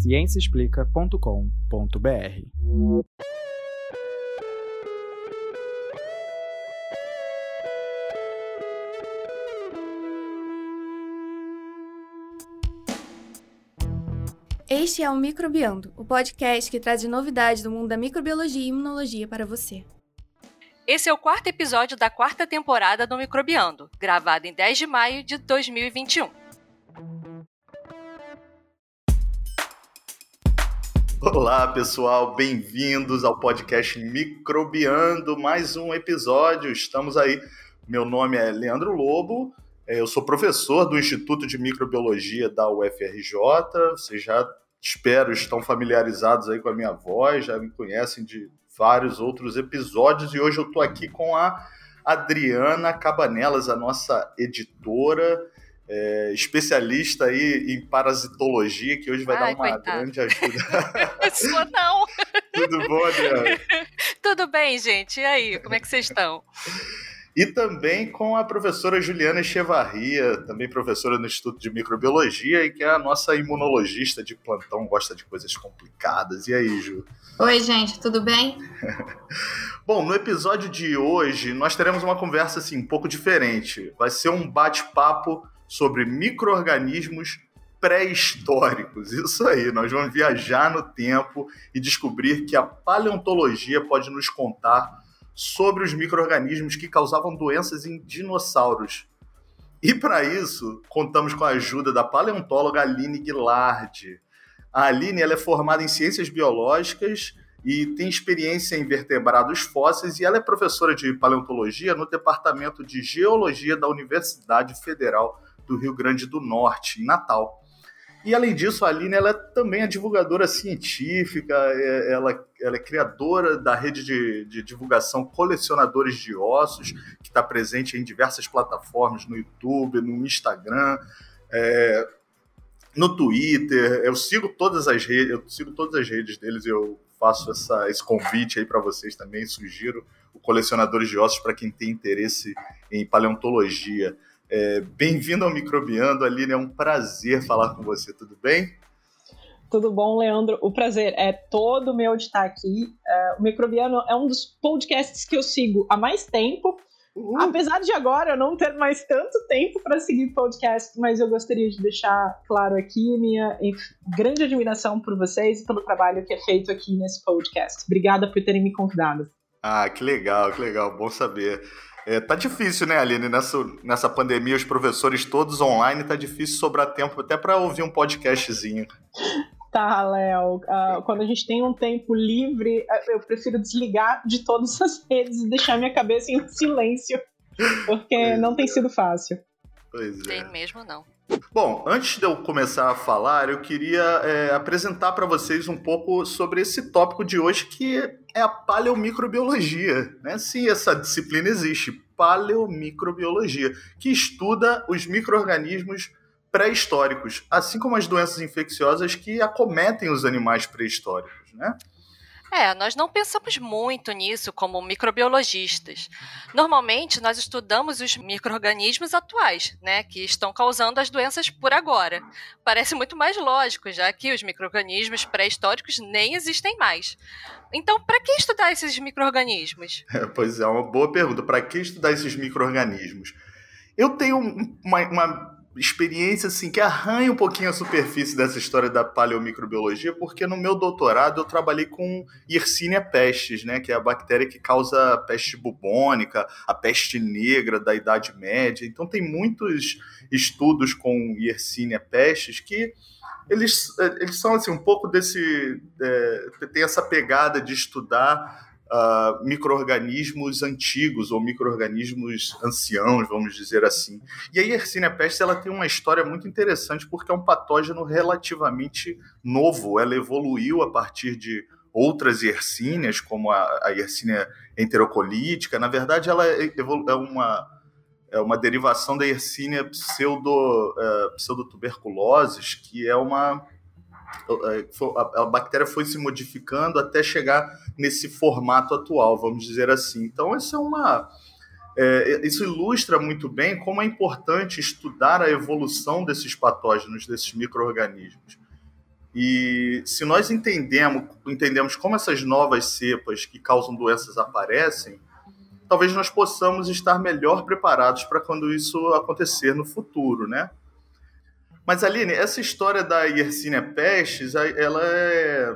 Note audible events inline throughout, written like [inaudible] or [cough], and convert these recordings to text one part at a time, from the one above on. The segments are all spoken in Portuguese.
ciênciaexplica.com.br. Este é o Microbiando, o podcast que traz novidades do mundo da microbiologia e imunologia para você. Esse é o quarto episódio da quarta temporada do Microbiando, gravado em 10 de maio de 2021. Olá, pessoal, bem-vindos ao podcast Microbiando, mais um episódio. Estamos aí. Meu nome é Leandro Lobo, eu sou professor do Instituto de Microbiologia da UFRJ. Vocês já espero estão familiarizados aí com a minha voz, já me conhecem de vários outros episódios e hoje eu estou aqui com a Adriana Cabanelas, a nossa editora, é, especialista aí em parasitologia, que hoje vai Ai, dar uma coitado. grande ajuda. [laughs] Sua não! [laughs] Tudo bom, Adriana? Tudo bem, gente. E aí, como é que vocês estão? E também com a professora Juliana Echevarria, também professora no Instituto de Microbiologia e que é a nossa imunologista de plantão, gosta de coisas complicadas. E aí, Ju? Oi, gente, tudo bem? [laughs] Bom, no episódio de hoje nós teremos uma conversa assim um pouco diferente. Vai ser um bate-papo sobre microorganismos pré-históricos. Isso aí, nós vamos viajar no tempo e descobrir que a paleontologia pode nos contar sobre os micro-organismos que causavam doenças em dinossauros. E para isso, contamos com a ajuda da paleontóloga Aline Guilard. A Aline ela é formada em ciências biológicas e tem experiência em vertebrados fósseis e ela é professora de paleontologia no Departamento de Geologia da Universidade Federal do Rio Grande do Norte, em Natal. E além disso, a Aline ela é também a divulgadora científica, é, ela, ela é criadora da rede de, de divulgação Colecionadores de Ossos, que está presente em diversas plataformas, no YouTube, no Instagram, é, no Twitter. Eu sigo todas as redes, eu sigo todas as redes deles, eu faço essa, esse convite aí para vocês também, sugiro o Colecionadores de Ossos para quem tem interesse em paleontologia. É, Bem-vindo ao Microbiando, Aline, é um prazer falar com você, tudo bem? Tudo bom, Leandro? O prazer é todo meu de estar aqui. É, o Microbiano é um dos podcasts que eu sigo há mais tempo. Uhum. Apesar de agora eu não ter mais tanto tempo para seguir podcast, mas eu gostaria de deixar claro aqui minha grande admiração por vocês e pelo trabalho que é feito aqui nesse podcast. Obrigada por terem me convidado. Ah, que legal, que legal, bom saber. É, tá difícil, né, Aline? Nessa, nessa pandemia, os professores todos online, tá difícil sobrar tempo até para ouvir um podcastzinho. Tá, Léo. Uh, quando a gente tem um tempo livre, eu prefiro desligar de todas as redes e deixar minha cabeça em silêncio, porque pois não é. tem sido fácil. Pois é. Tem mesmo não. Bom, antes de eu começar a falar, eu queria é, apresentar para vocês um pouco sobre esse tópico de hoje, que é a paleomicrobiologia. Né? Sim, essa disciplina existe, paleomicrobiologia, que estuda os micro-organismos pré-históricos, assim como as doenças infecciosas que acometem os animais pré-históricos. Né? É, nós não pensamos muito nisso como microbiologistas. Normalmente, nós estudamos os micro-organismos atuais, né, que estão causando as doenças por agora. Parece muito mais lógico, já que os micro-organismos pré-históricos nem existem mais. Então, para que estudar esses micro-organismos? [laughs] É, pois é, uma boa pergunta. Para que estudar esses micro-organismos? Eu tenho uma, uma experiência assim que arranha um pouquinho a superfície dessa história da paleomicrobiologia, porque no meu doutorado eu trabalhei com Yersinia pestis, né, que é a bactéria que causa a peste bubônica, a peste negra da Idade Média. Então tem muitos estudos com Yersinia pestis que eles, eles são assim um pouco desse é, tem essa pegada de estudar uh, micro-organismos antigos ou micro-organismos anciãos, vamos dizer assim. E a Yersinia pestis ela tem uma história muito interessante porque é um patógeno relativamente novo. Ela evoluiu a partir de outras Yersínias, como a, a Yersinia enterocolítica. Na verdade, ela é, é uma é uma derivação da Yersinia pseudo, uh, que é uma a, bactéria foi se modificando até chegar nesse formato atual, vamos dizer assim. Então, isso é uma. É, isso ilustra muito bem como é importante estudar a evolução desses patógenos, desses micro-organismos. E se nós entendemos, entendemos como essas novas cepas que causam doenças aparecem, talvez nós possamos estar melhor preparados para quando isso acontecer no futuro, né? Mas Aline, essa história da Yersinia pestis, ela é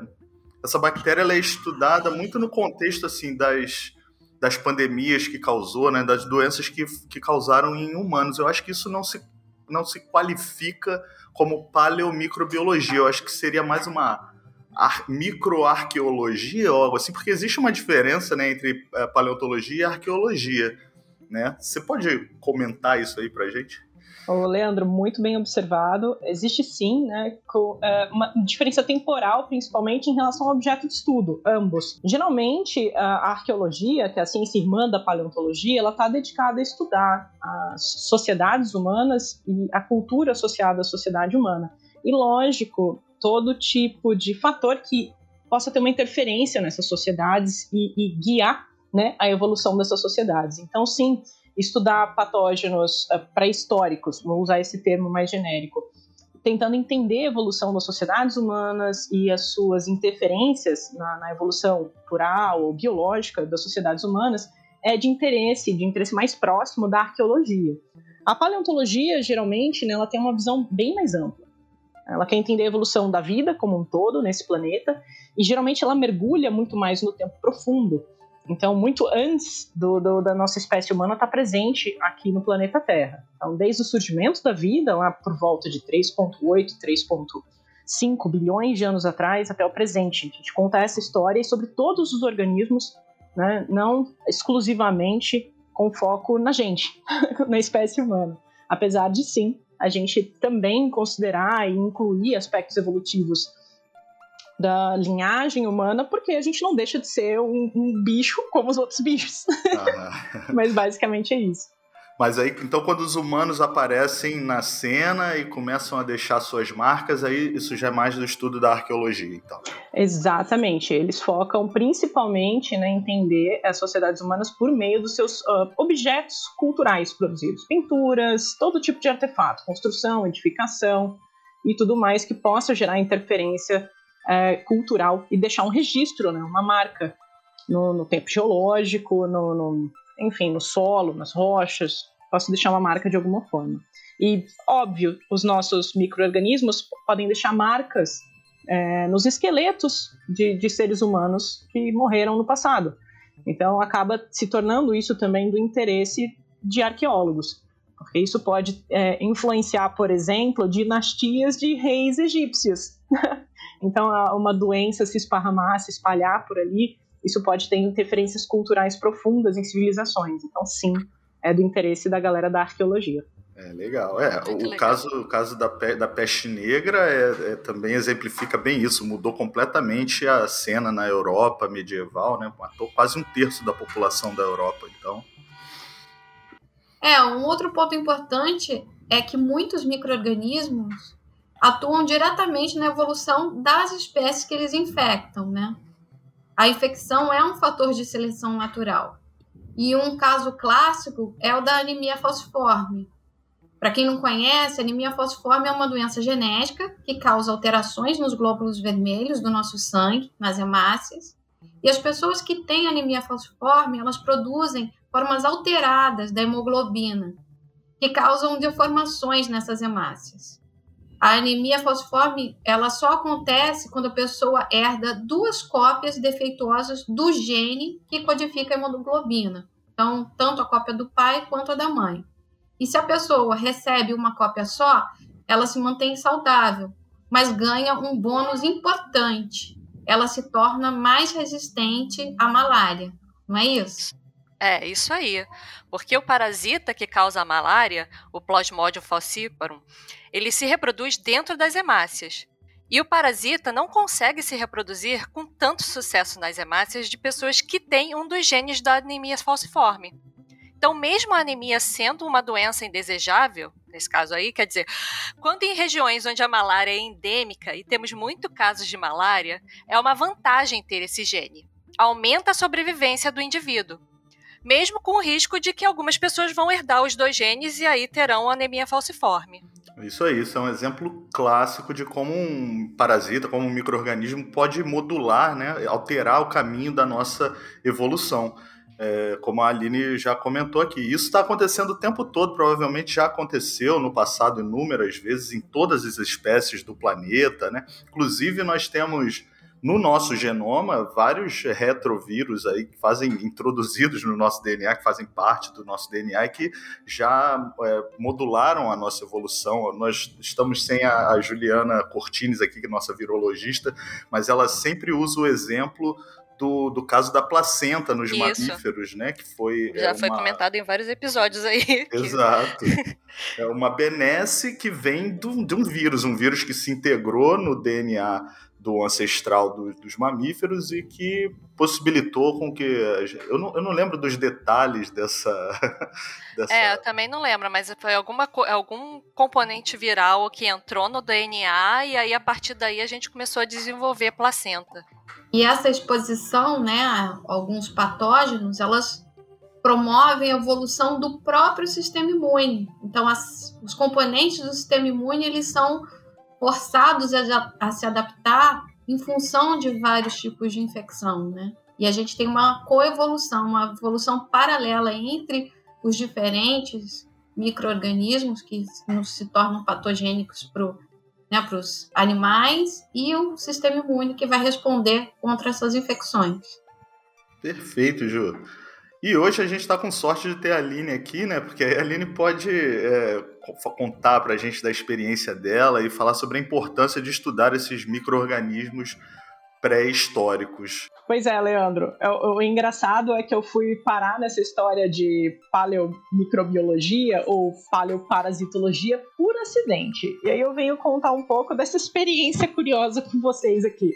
essa bactéria ela é estudada muito no contexto assim das, das pandemias que causou, né, das doenças que, que causaram em humanos. Eu acho que isso não se, não se qualifica como paleomicrobiologia. Eu acho que seria mais uma ar, microarqueologia ou algo assim, porque existe uma diferença né, entre é, paleontologia e arqueologia. Né? Você pode comentar isso aí pra gente? O Leandro, muito bem observado. Existe sim, né, é, uma diferença temporal, principalmente em relação ao objeto de estudo, ambos. Geralmente, a arqueologia, que é a ciência irmã da paleontologia, ela está dedicada a estudar as sociedades humanas e a cultura associada à sociedade humana. E lógico, todo tipo de fator que possa ter uma interferência nessas sociedades e, e guiar né, a evolução dessas sociedades. Então, sim, estudar patógenos uh, pré-históricos, vou usar esse termo mais genérico, tentando entender a evolução das sociedades humanas e as suas interferências na, na evolução cultural ou biológica das sociedades humanas, é de interesse, de interesse mais próximo da arqueologia. A paleontologia, geralmente, né, ela tem uma visão bem mais ampla. Ela quer entender a evolução da vida como um todo nesse planeta e geralmente ela mergulha muito mais no tempo profundo. Então, muito antes do, do, da nossa espécie humana estar tá presente aqui no planeta Terra. Então, desde o surgimento da vida, lá por volta de 3,8, 3,5 bilhões de anos atrás, até o presente. A gente conta essa história sobre todos os organismos, né, não exclusivamente com foco na gente, [laughs] na espécie humana. Apesar de, sim, a gente também considerar e incluir aspectos evolutivos da linhagem humana, porque a gente não deixa de ser um, um bicho como os outros bichos. Ah. [laughs] Mas basicamente é isso. Mas aí, então, quando os humanos aparecem na cena e começam a deixar suas marcas, aí isso já é mais do estudo da arqueologia, então. Exatamente. Eles focam principalmente em entender as sociedades humanas por meio dos seus uh, objetos culturais produzidos, pinturas, todo tipo de artefato, construção, edificação e tudo mais que possa gerar interferência é, cultural e deixar um registro, né, uma marca no, no tempo geológico, no, no, enfim, no solo, nas rochas. Posso deixar uma marca de alguma forma. E, óbvio, os nossos micro-organismos podem deixar marcas é, nos esqueletos de, de seres humanos que morreram no passado. Então, acaba se tornando isso também do interesse de arqueólogos, porque isso pode é, influenciar, por exemplo, dinastias de reis egípcios. [laughs] Então, uma doença se esparramar, se espalhar por ali, isso pode ter interferências culturais profundas em civilizações. Então, sim, é do interesse da galera da arqueologia. É legal. É, o legal. caso, o caso da, pe da peste negra é, é, também exemplifica bem isso. Mudou completamente a cena na Europa medieval, né? Matou quase um terço da população da Europa. Então. É, um outro ponto importante é que muitos micro-organismos atuam diretamente na evolução das espécies que eles infectam, né? A infecção é um fator de seleção natural. E um caso clássico é o da anemia falciforme. Para quem não conhece, anemia falciforme é uma doença genética que causa alterações nos glóbulos vermelhos do nosso sangue, nas hemácias. E as pessoas que têm anemia falciforme, elas produzem formas alteradas da hemoglobina, que causam deformações nessas hemácias. A anemia falciforme, ela só acontece quando a pessoa herda duas cópias defeituosas do gene que codifica a hemoglobina. Então, tanto a cópia do pai quanto a da mãe. E se a pessoa recebe uma cópia só, ela se mantém saudável, mas ganha um bônus importante. Ela se torna mais resistente à malária, não é isso? É, isso aí. Porque o parasita que causa a malária, o Plasmodium falciparum, ele se reproduz dentro das hemácias. E o parasita não consegue se reproduzir com tanto sucesso nas hemácias de pessoas que têm um dos genes da anemia falciforme. Então, mesmo a anemia sendo uma doença indesejável, nesse caso aí, quer dizer, quando em regiões onde a malária é endêmica e temos muito casos de malária, é uma vantagem ter esse gene. Aumenta a sobrevivência do indivíduo mesmo com o risco de que algumas pessoas vão herdar os dois genes e aí terão anemia falciforme. Isso aí, isso é um exemplo clássico de como um parasita, como um microorganismo pode modular, né, alterar o caminho da nossa evolução. É, como a Aline já comentou aqui. Isso está acontecendo o tempo todo, provavelmente já aconteceu no passado inúmeras vezes em todas as espécies do planeta. Né? Inclusive, nós temos no nosso genoma vários retrovírus aí que fazem introduzidos no nosso DNA, que fazem parte do nosso DNA e que já é, modularam a nossa evolução. Nós estamos sem a, a Juliana Cortines aqui, que é nossa virologista, mas ela sempre usa o exemplo do, do caso da placenta nos Isso. mamíferos, né? Que foi. Já é foi uma... comentado em vários episódios aí. [laughs] Exato. é uma benesse que vem do, de um vírus, um vírus que se integrou no DNA do ancestral do, dos mamíferos e que possibilitou com que. Eu não, eu não lembro dos detalhes dessa, [laughs] dessa. É, eu também não lembro, mas foi alguma, algum componente viral que entrou no DNA e aí a partir daí a gente começou a desenvolver placenta. E essa exposição né, a alguns patógenos, elas promovem a evolução do próprio sistema imune. Então, as, os componentes do sistema imune eles são forçados a, a se adaptar em função de vários tipos de infecção, né? E a gente tem uma coevolução, uma evolução paralela entre os diferentes micro-organismos que se tornam patogênicos para né, os animais e o sistema imune que vai responder contra essas infecções. Perfeito, Ju. E hoje a gente está com sorte de ter a Aline aqui, né? Porque a Aline pode é, contar para a gente da experiência dela e falar sobre a importância de estudar esses micro-organismos pré-históricos. Pois é, Leandro. O, é, o, engraçado é que eu fui parar nessa história de paleomicrobiologia ou paleoparasitologia por acidente. E aí eu venho contar um pouco dessa experiência curiosa com vocês aqui.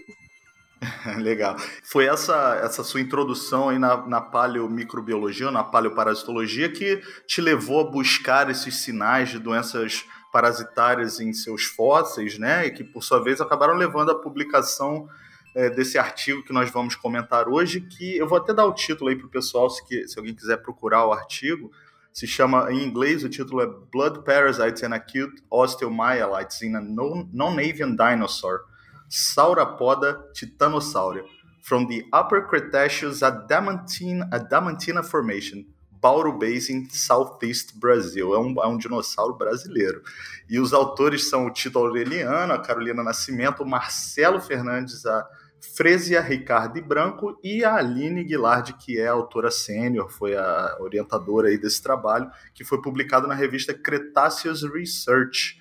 [laughs] Legal. Foi essa, essa sua introdução aí na, na paleomicrobiologia, na paleoparasitologia, que te levou a buscar esses sinais de doenças parasitárias em seus fósseis, né? E que, por sua vez, acabaram levando à publicação é, desse artigo que nós vamos comentar hoje, que eu vou até dar o título aí para o pessoal, se, se alguém quiser procurar o artigo. Se chama, em inglês, o título é Blood Parasites and Acute Osteomyelitis in a Non-Avian Dinosaur Sauropoda titanosauria, from the Upper Cretaceous Adamantina, Adamantina Formation, Bauru Basin, Southeast Brasil. É um, é um dinossauro brasileiro. E os autores são o Tito Aureliano, a Carolina Nascimento, o Marcelo Fernandes, a Fresia Ricardo Branco e a Aline Guilard, que é a autora sênior, foi a orientadora aí desse trabalho, que foi publicado na revista Cretaceous Research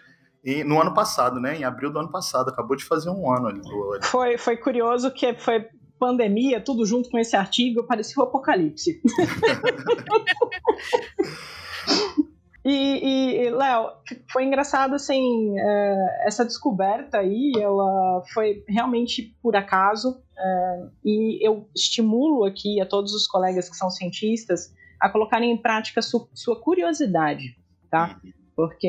no ano passado, né? Em abril do ano passado, acabou de fazer um ano ali. Foi, foi curioso que foi pandemia, tudo junto com esse artigo, parecia o um apocalipse. [laughs] e, e Léo, foi engraçado assim, é, essa descoberta aí, ela foi realmente por acaso, é, e eu estimulo aqui a todos os colegas que são cientistas a colocarem em prática su, sua curiosidade, tá? Porque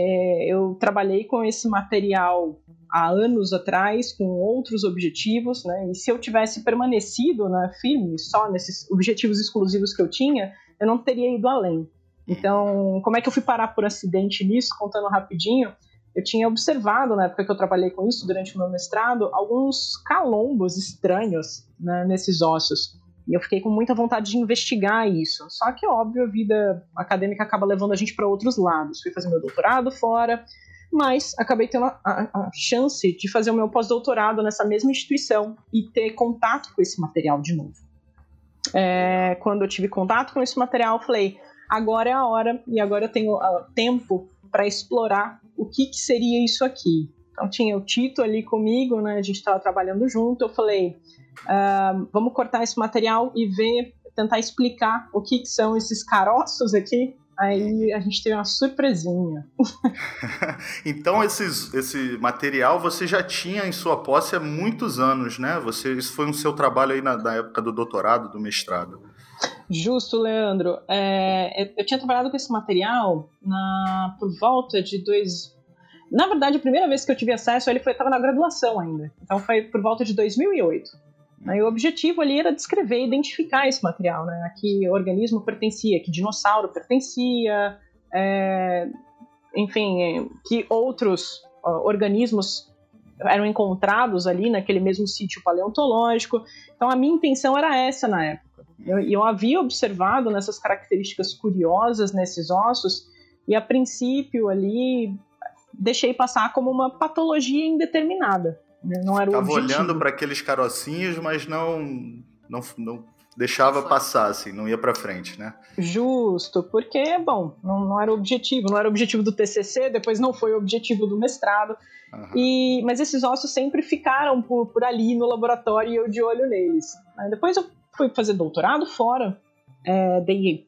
eu trabalhei com esse material há anos atrás, com outros objetivos, né? E se eu tivesse permanecido né, firme só nesses objetivos exclusivos que eu tinha, eu não teria ido além. Então, como é que eu fui parar por acidente nisso? Contando rapidinho, eu tinha observado, na época que eu trabalhei com isso, durante o meu mestrado, alguns calombos estranhos né, nesses ossos. E eu fiquei com muita vontade de investigar isso. Só que, óbvio, a vida acadêmica acaba levando a gente para outros lados. Fui fazer meu doutorado fora, mas acabei tendo a, a, a chance de fazer o meu pós-doutorado nessa mesma instituição e ter contato com esse material de novo. É, quando eu tive contato com esse material, falei: agora é a hora e agora eu tenho uh, tempo para explorar o que, que seria isso aqui. Então tinha o Tito ali comigo, né? A gente estava trabalhando junto. Eu falei: uh, vamos cortar esse material e ver, tentar explicar o que, que são esses caroços aqui. Aí a gente teve uma surpresinha. [laughs] então esses, esse material você já tinha em sua posse há muitos anos, né? Você, isso foi um seu trabalho aí na, na época do doutorado, do mestrado. Justo, Leandro. É, eu tinha trabalhado com esse material na, por volta de dois, na verdade, a primeira vez que eu tive acesso a ele foi estava na graduação ainda. Então foi por volta de 2008. Aí, o objetivo ali era descrever, identificar esse material, né? A que organismo pertencia, que dinossauro pertencia, é, enfim, que outros organismos eram encontrados ali naquele mesmo sítio paleontológico. Então a minha intenção era essa na época. Eu, eu havia observado nessas características curiosas nesses ossos e a princípio ali deixei passar como uma patologia indeterminada. Né? Não era Estava olhando para aqueles carocinhos, mas não, não, não deixava passar, assim, não ia para frente, né? Justo, porque, bom, não, não, era o objetivo, não era o objetivo do TCC, depois não foi o objetivo do mestrado, uhum. e, mas esses ossos sempre ficaram por, por ali no laboratório e eu de olho neles. Depois eu fui fazer doutorado fora, é, dei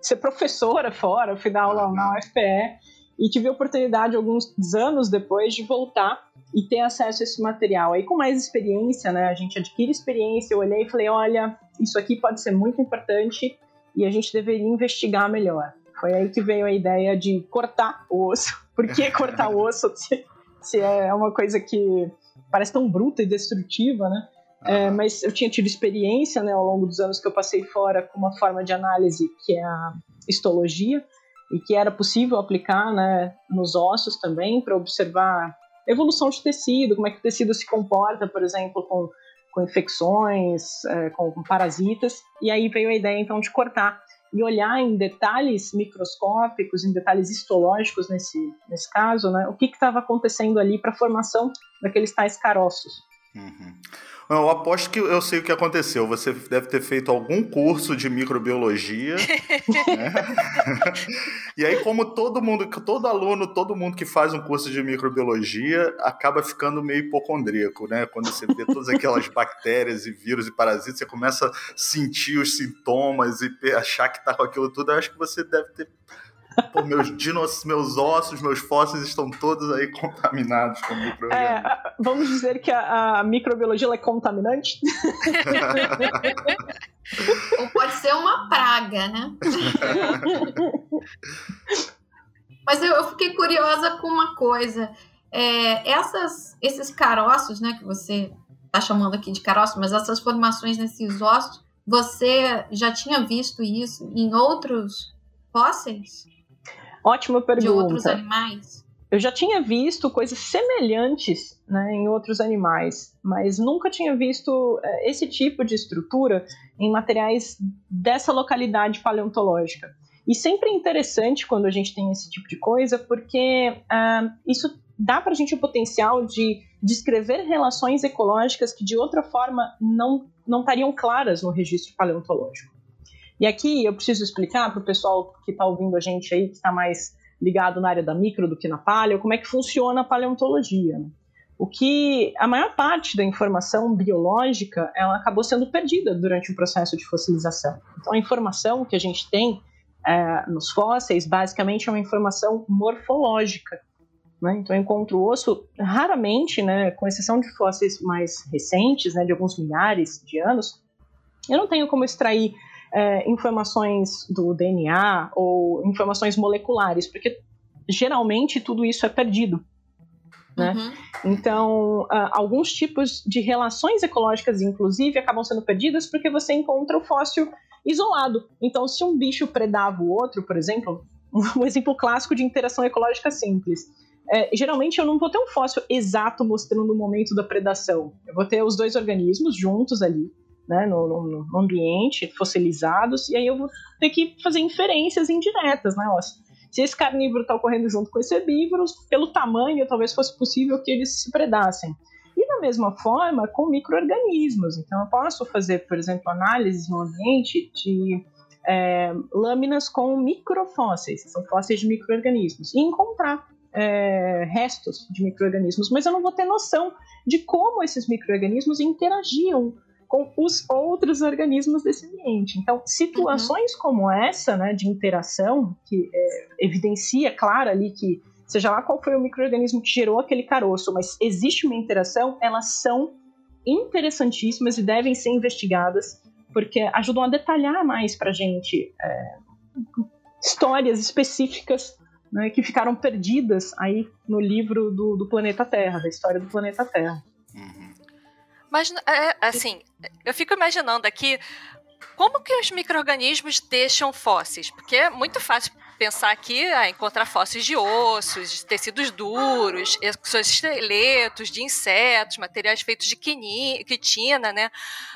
ser professora fora, fui dar aula uhum. na UFPE, e tive a oportunidade, alguns anos depois, de voltar e ter acesso a esse material. Aí, com mais experiência, né, a gente adquire experiência, eu olhei e falei, olha, isso aqui pode ser muito importante e a gente deveria investigar melhor. Foi aí que veio a ideia de cortar o osso. [laughs] Por que cortar o osso se, se é uma coisa que parece tão bruta e destrutiva, né? É, mas eu tinha tido experiência né, ao longo dos anos que eu passei fora com uma forma de análise que é a histologia e que era possível aplicar né, nos ossos também para observar evolução de tecido, como é que o tecido se comporta, por exemplo, com, com infecções, é, com, com, parasitas. E aí veio a ideia, então, de cortar e olhar em detalhes microscópicos, em detalhes histológicos nesse, nesse caso, né, o que estava acontecendo ali para a formação daqueles tais caroços. Uhum. Eu aposto que eu sei o que aconteceu. Você deve ter feito algum curso de microbiologia. [laughs] né? [laughs] e aí, como todo mundo, todo aluno, todo mundo que faz um curso de microbiologia acaba ficando meio hipocondríaco, né? Quando você vê todas aquelas bactérias e vírus e parasitas, você começa a sentir os sintomas e achar que está com aquilo tudo. Eu acho que você deve ter Pô, meus dinos, meus ossos, meus fósseis estão todos aí contaminados com microorganismos. É, vamos dizer que a, a microbiologia é contaminante? [laughs] Ou pode ser uma praga, né? [laughs] Mas eu, eu, fiquei curiosa com uma coisa. É, essas, esses caroços, né, que você está chamando aqui de caroços, mas essas formações nesses ossos, você já tinha visto isso em outros fósseis? Ótima pergunta. De outros animais? Eu já tinha visto coisas semelhantes né, em outros animais, mas nunca tinha visto é, esse tipo de estrutura em materiais dessa localidade paleontológica. E sempre é interessante quando a gente tem esse tipo de coisa, porque uh, isso dá para a gente o potencial de descrever relações ecológicas que de outra forma não, não estariam claras no registro paleontológico. E aqui eu preciso explicar para o pessoal que está ouvindo a gente aí, que está mais ligado na área da micro do que na paleo, como é que funciona a paleontologia. Né? O que a maior parte da informação biológica ela acabou sendo perdida durante o processo de fossilização. Então a informação que a gente tem é, nos fósseis basicamente é uma informação morfológica. Né? Então eu encontro osso raramente, né, com exceção de fósseis mais recentes, né, de alguns milhares de anos, eu não tenho como extrair é, informações do DNA ou informações moleculares, porque geralmente tudo isso é perdido. Né? Uhum. Então, uh, alguns tipos de relações ecológicas, inclusive, acabam sendo perdidas porque você encontra o fóssil isolado. Então, se um bicho predava o outro, por exemplo, [laughs] um exemplo clássico de interação ecológica simples. É, geralmente eu não vou ter um fóssil exato mostrando o momento da predação. Eu vou ter os dois organismos juntos ali, né, no, no, no, ambiente, fossilizados, e aí eu vou ter que fazer inferências indiretas, né? Ó, se esse carnívoro está ocorrendo junto com esse herbívoro, pelo tamanho, talvez fosse possível que eles se predassem. E da mesma forma com micro-organismos. Então, eu posso fazer, por exemplo, análises no ambiente de é, lâminas com microfósseis, que são fósseis de micro-organismos, e encontrar é, restos de micro-organismos, mas eu não vou ter noção de como esses micro-organismos interagiam com os outros organismos desse ambiente. Então, situações uhum. como essa, né, de interação, que é, evidencia, claro, ali que, seja lá qual foi o microorganismo que gerou aquele caroço, mas existe uma interação, elas são interessantíssimas e devem ser investigadas, porque ajudam a detalhar mais para a gente é, histórias específicas né, que ficaram perdidas aí no livro do, do planeta Terra, da história do planeta Terra. Mas, é, assim, eu fico imaginando aqui como que os micro-organismos deixam fósseis? Porque é muito fácil pensar aqui ah, encontrar fósseis de ossos, de tecidos duros, esqueletos de insetos, materiais feitos de quitina, né?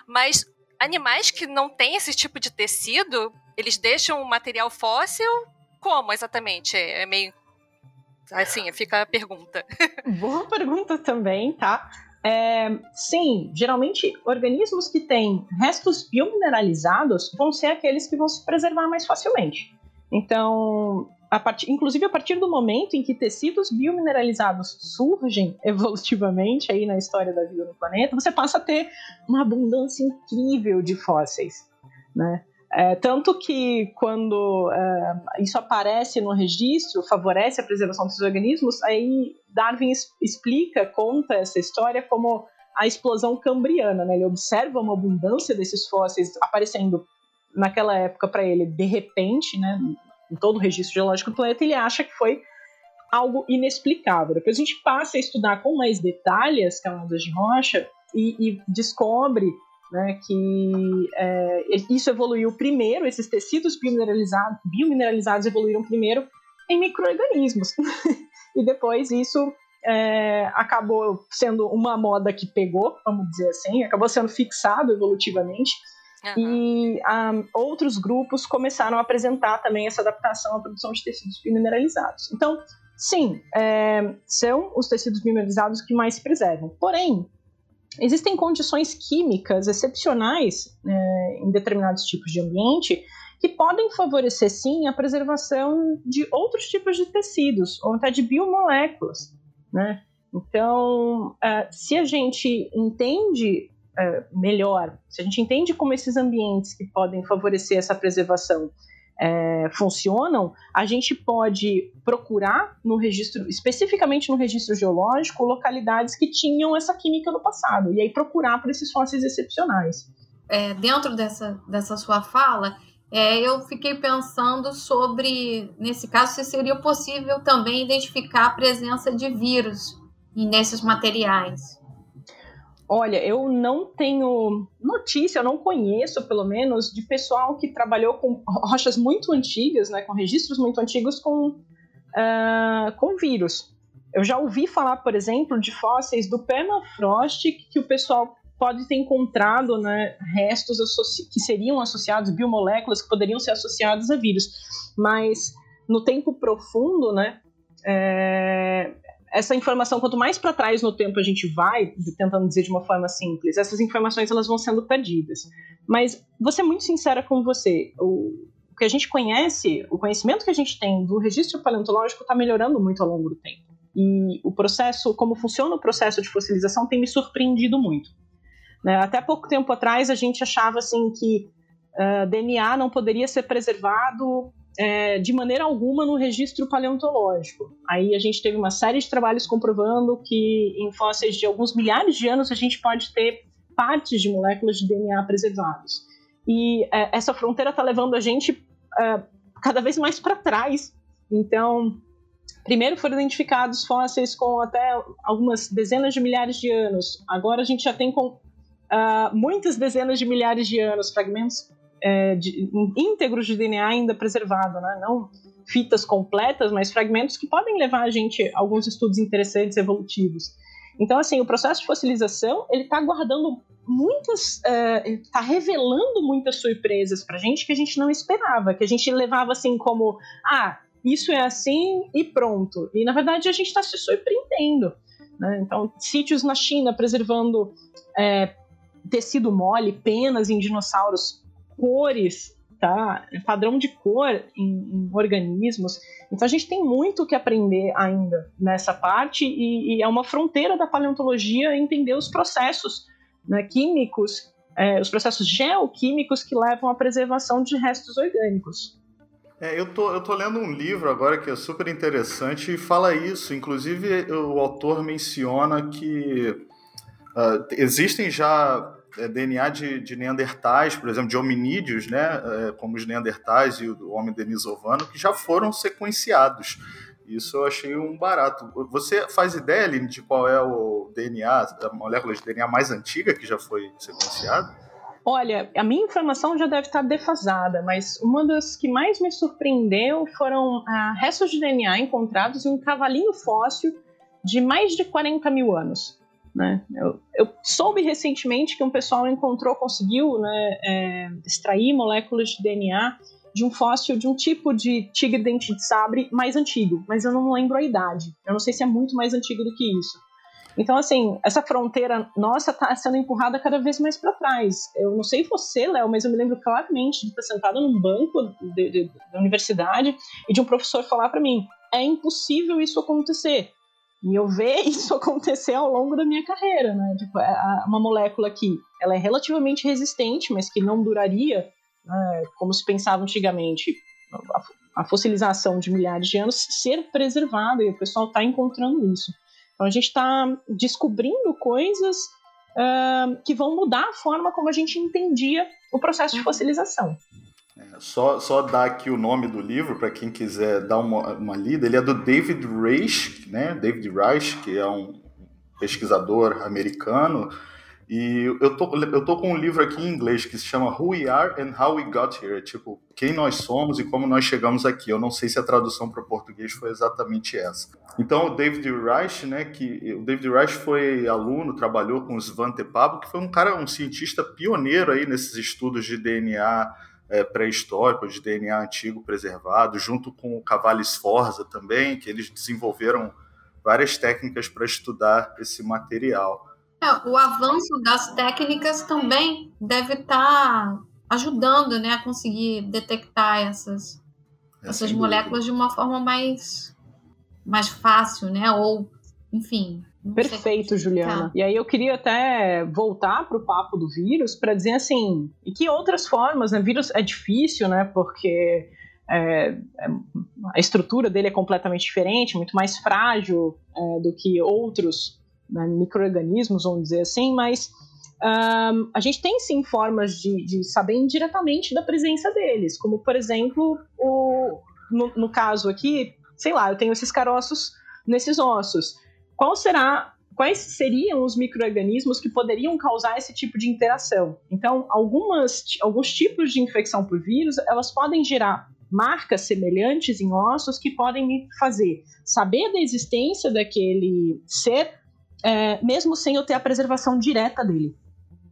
Mas animais que não têm esse tipo de tecido, eles deixam o material fóssil como exatamente? É, é meio assim, fica a pergunta. Boa pergunta também, tá? É, sim, geralmente organismos que têm restos biomineralizados vão ser aqueles que vão se preservar mais facilmente. Então, a part... inclusive a partir do momento em que tecidos biomineralizados surgem [laughs] evolutivamente aí na história da vida no planeta, você passa a ter uma abundância incrível de fósseis, né? É, tanto que quando é, isso aparece no registro, favorece a preservação desses organismos, aí Darwin explica, conta essa história como a explosão cambriana. Né? Ele observa uma abundância desses fósseis aparecendo naquela época para ele de repente, né, em todo o registro geológico do planeta, ele acha que foi algo inexplicável. Depois a gente passa a estudar com mais detalhes camadas de rocha e, e descobre né, que é, isso evoluiu primeiro, esses tecidos biomineralizados, biomineralizados evoluíram primeiro em micro-organismos. [laughs] e depois isso é, acabou sendo uma moda que pegou, vamos dizer assim, acabou sendo fixado evolutivamente. Uhum. E um, ah, outros grupos começaram a apresentar também essa adaptação à produção de tecidos biomineralizados. Então, sim, é, são os tecidos biomineralizados que mais se preservam. Porém, existem condições químicas excepcionais é, em determinados tipos de ambiente que podem favorecer sim a preservação de outros tipos de tecidos ou até de biomoléculas, né? Então, uh, se a gente entende uh, melhor, se a gente entende como esses ambientes que podem favorecer essa preservação é, funcionam, a gente pode procurar no registro, especificamente no registro geológico, localidades que tinham essa química no passado, e aí procurar por esses fósseis excepcionais. É, dentro dessa, dessa sua fala, é, eu fiquei pensando sobre, nesse caso, se seria possível também identificar a presença de vírus nesses materiais. Olha, eu não tenho notícia, eu não conheço, pelo menos, de pessoal que trabalhou com rochas muito antigas, né, com registros muito antigos com, uh, com vírus. Eu já ouvi falar, por exemplo, de fósseis do permafrost que o pessoal pode ter encontrado né, restos que seriam associados, biomoléculas que poderiam ser associadas a vírus. Mas no tempo profundo, né, é, essa informação, quanto mais para trás no tempo a gente vai, tentando dizer de uma forma simples, essas informações elas vão sendo perdidas. Mas vou ser muito sincera com você, o, o que a gente conhece, o conhecimento que a gente tem do registro paleontológico está melhorando muito ao longo do tempo. E o processo, como funciona o processo de fossilização, tem me surpreendido muito. Né? Até pouco tempo atrás a gente achava assim que uh, DNA não poderia ser preservado é, de maneira alguma no registro paleontológico. Aí a gente teve uma série de trabalhos comprovando que em fósseis de alguns milhares de anos a gente pode ter partes de moléculas de DNA preservados. E é, essa fronteira está levando a gente é, cada vez mais para trás. Então, primeiro foram identificados fósseis com até algumas dezenas de milhares de anos. Agora a gente já tem com uh, muitas dezenas de milhares de anos fragmentos é, de, íntegros de DNA ainda preservado, né? não fitas completas, mas fragmentos que podem levar a gente a alguns estudos interessantes evolutivos. Então, assim, o processo de fossilização ele está guardando muitas, está é, revelando muitas surpresas para a gente que a gente não esperava, que a gente levava assim como, ah, isso é assim e pronto. E na verdade a gente está se surpreendendo. Né? Então, sítios na China preservando é, tecido mole, penas em dinossauros cores, tá? Padrão de cor em, em, organismos. Então a gente tem muito que aprender ainda nessa parte e, e é uma fronteira da paleontologia entender os processos né, químicos, é, os processos geoquímicos que levam à preservação de restos orgânicos. É, eu, tô, eu tô lendo um livro agora que é super interessante e fala isso. Inclusive, o autor menciona que uh, existem já DNA de, de, neandertais, por exemplo, de hominídeos, né, é, como os neandertais e o homem denisovano, que já foram sequenciados. Isso eu achei um barato. Você faz ideia, Aline, de qual é o DNA, a molécula de DNA mais antiga que já foi sequenciada? Olha, a minha informação já deve estar defasada, mas uma das que mais me surpreendeu foram ah, restos de DNA encontrados em um cavalinho fóssil de mais de 40 mil anos. Né? Eu, eu, soube recentemente que um pessoal encontrou, conseguiu né, é, extrair moléculas de DNA de um fóssil de um tipo de tigre dente de sabre mais antigo, mas eu não lembro a idade. Eu não sei se é muito mais antigo do que isso. Então, assim, essa fronteira nossa está sendo empurrada cada vez mais para trás. Eu não sei você, Léo, mas eu me lembro claramente de estar sentado num banco de, de, da universidade e de um professor falar para mim: é impossível isso acontecer. E eu ver [laughs] isso acontecer ao longo da minha carreira, né? Tipo, é, uma molécula que ela é relativamente resistente, mas que não duraria, né, como se pensava antigamente, a, a fossilização de milhares de anos, ser preservada, e o pessoal está encontrando isso. Então a gente está descobrindo coisas uh, que vão mudar a forma como a gente entendia o processo de uhum. fossilização. É, só, só dar aqui o nome do livro para quem quiser dar uma, uma lida. Ele é do David Reich, né? David Reich, que é um pesquisador americano e eu tô, eu tô com um livro aqui em inglês que se chama Who We Are and How We Got Here. Tipo, quem nós somos e como nós chegamos aqui. Eu não sei se a tradução para o português foi exatamente essa. Então, o David Reich, né, que o David Reich foi aluno, trabalhou com o Svante Pablo, que foi um cara, um cientista pioneiro aí nesses estudos de DNA é, pré-histórico, de DNA antigo preservado, junto com o Cavalli Sforza também, que eles desenvolveram várias técnicas para estudar esse material. É, o avanço das técnicas também deve estar tá ajudando né, a conseguir detectar essas, é, essas moléculas de uma forma mais, mais fácil, né? Ou, enfim. Perfeito, Juliana. E aí eu queria até voltar para o papo do vírus para dizer assim, e que outras formas, né? Vírus é difícil, né? Porque é, é, a estrutura dele é completamente diferente, muito mais frágil é, do que outros né, micro-organismos, vamos dizer assim, mas um, a gente tem sim formas de, de, saber indiretamente da presença deles, como por exemplo, o, no, no caso aqui, sei lá, eu tenho esses caroços nesses ossos. Qual será quais seriam os micro-organismos que poderiam causar esse tipo de interação. Então, algumas, alguns tipos de infecção por vírus, elas podem gerar marcas semelhantes em ossos que podem me fazer saber da existência daquele ser é, mesmo sem eu ter a preservação direta dele.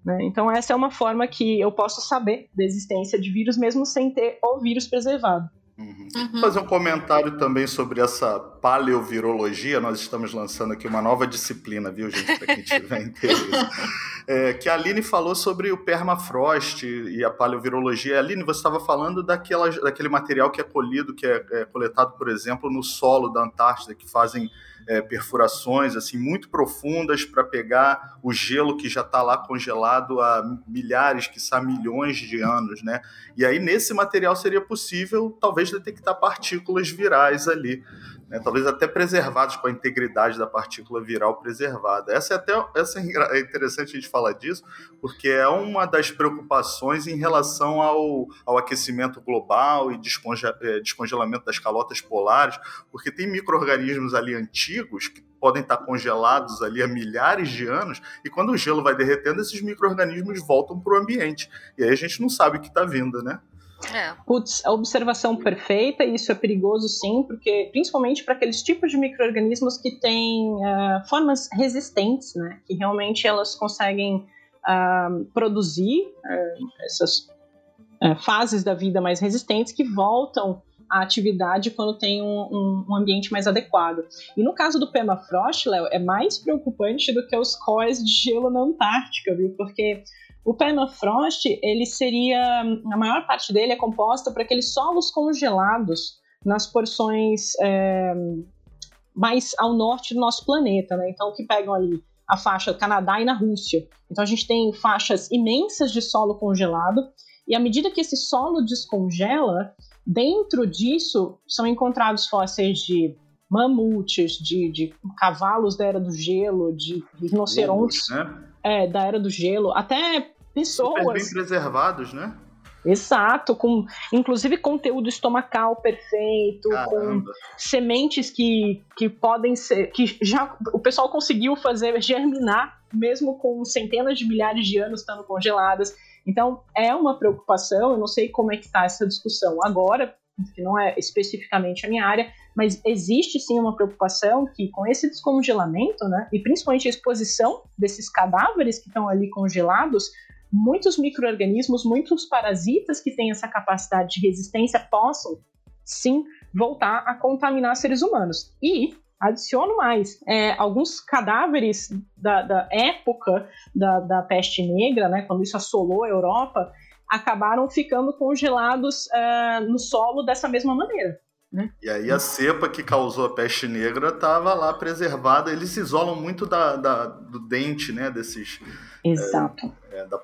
Né? Então, essa é uma forma que eu posso saber da existência de vírus, mesmo sem ter o vírus preservado. Uhum. Fazer um comentário também sobre essa paleovirologia. Nós estamos lançando aqui uma nova disciplina, viu, gente, para quem tiver [laughs] interesse. É, que a Aline falou sobre o permafrost e a paleovirologia. Aline, você estava falando daquela, daquele material que é colhido, que é, é coletado, por exemplo, no solo da Antártida, que fazem é, perfurações assim muito profundas para pegar o gelo que já está lá congelado há milhares, quiçá milhões de anos, né? E aí nesse material seria possível talvez detectar partículas virais ali né, talvez até preservados com a integridade da partícula viral preservada. Essa é até essa é interessante a gente falar disso, porque é uma das preocupações em relação ao, ao aquecimento global e desconge, é, descongelamento das calotas polares, porque tem micro-organismos ali antigos que podem estar congelados ali há milhares de anos, e quando o gelo vai derretendo, esses micro-organismos voltam para o ambiente. E aí a gente não sabe o que está vindo, né? É. Putz, a observação perfeita, isso é perigoso sim, porque principalmente para aqueles tipos de micro-organismos que têm uh, formas resistentes, né? Que realmente elas conseguem uh, produzir uh, essas fases da vida mais resistentes que voltam à atividade quando tem um, um, um, ambiente mais adequado. E no caso do permafrost, Léo, é mais preocupante do que os cores de gelo na Antártica, viu? Porque o permafrost, ele seria, a maior parte dele é composta por aqueles solos congelados nas porções é, mais ao norte do nosso planeta, né? Então, que pegam ali a faixa do Canadá e na Rússia. Então, a gente tem faixas imensas de solo congelado, e à medida que esse solo descongela, dentro disso são encontrados fósseis de mamutes, de, de cavalos da era do gelo, de rinocerontes né? é, da era do gelo, até pessoas. Super bem preservados, né? Exato, com inclusive conteúdo estomacal perfeito, Caramba. com sementes que, que podem ser. que já o pessoal conseguiu fazer germinar, mesmo com centenas de milhares de anos estando congeladas. Então é uma preocupação, eu não sei como é que está essa discussão agora, que não é especificamente a minha área, mas existe sim uma preocupação que com esse descongelamento, né, e principalmente a exposição desses cadáveres que estão ali congelados, muitos micro-organismos, muitos parasitas que têm essa capacidade de resistência possam sim voltar a contaminar seres humanos. E adiciono mais, é, alguns cadáveres da, da época da, da, peste negra, né, quando isso assolou a Europa, acabaram ficando congelados uh, no solo dessa mesma maneira. Né? E aí a cepa que causou a peste negra estava lá preservada. Eles se isolam muito da, da do dente, né? Desses. Exato. É, é, da,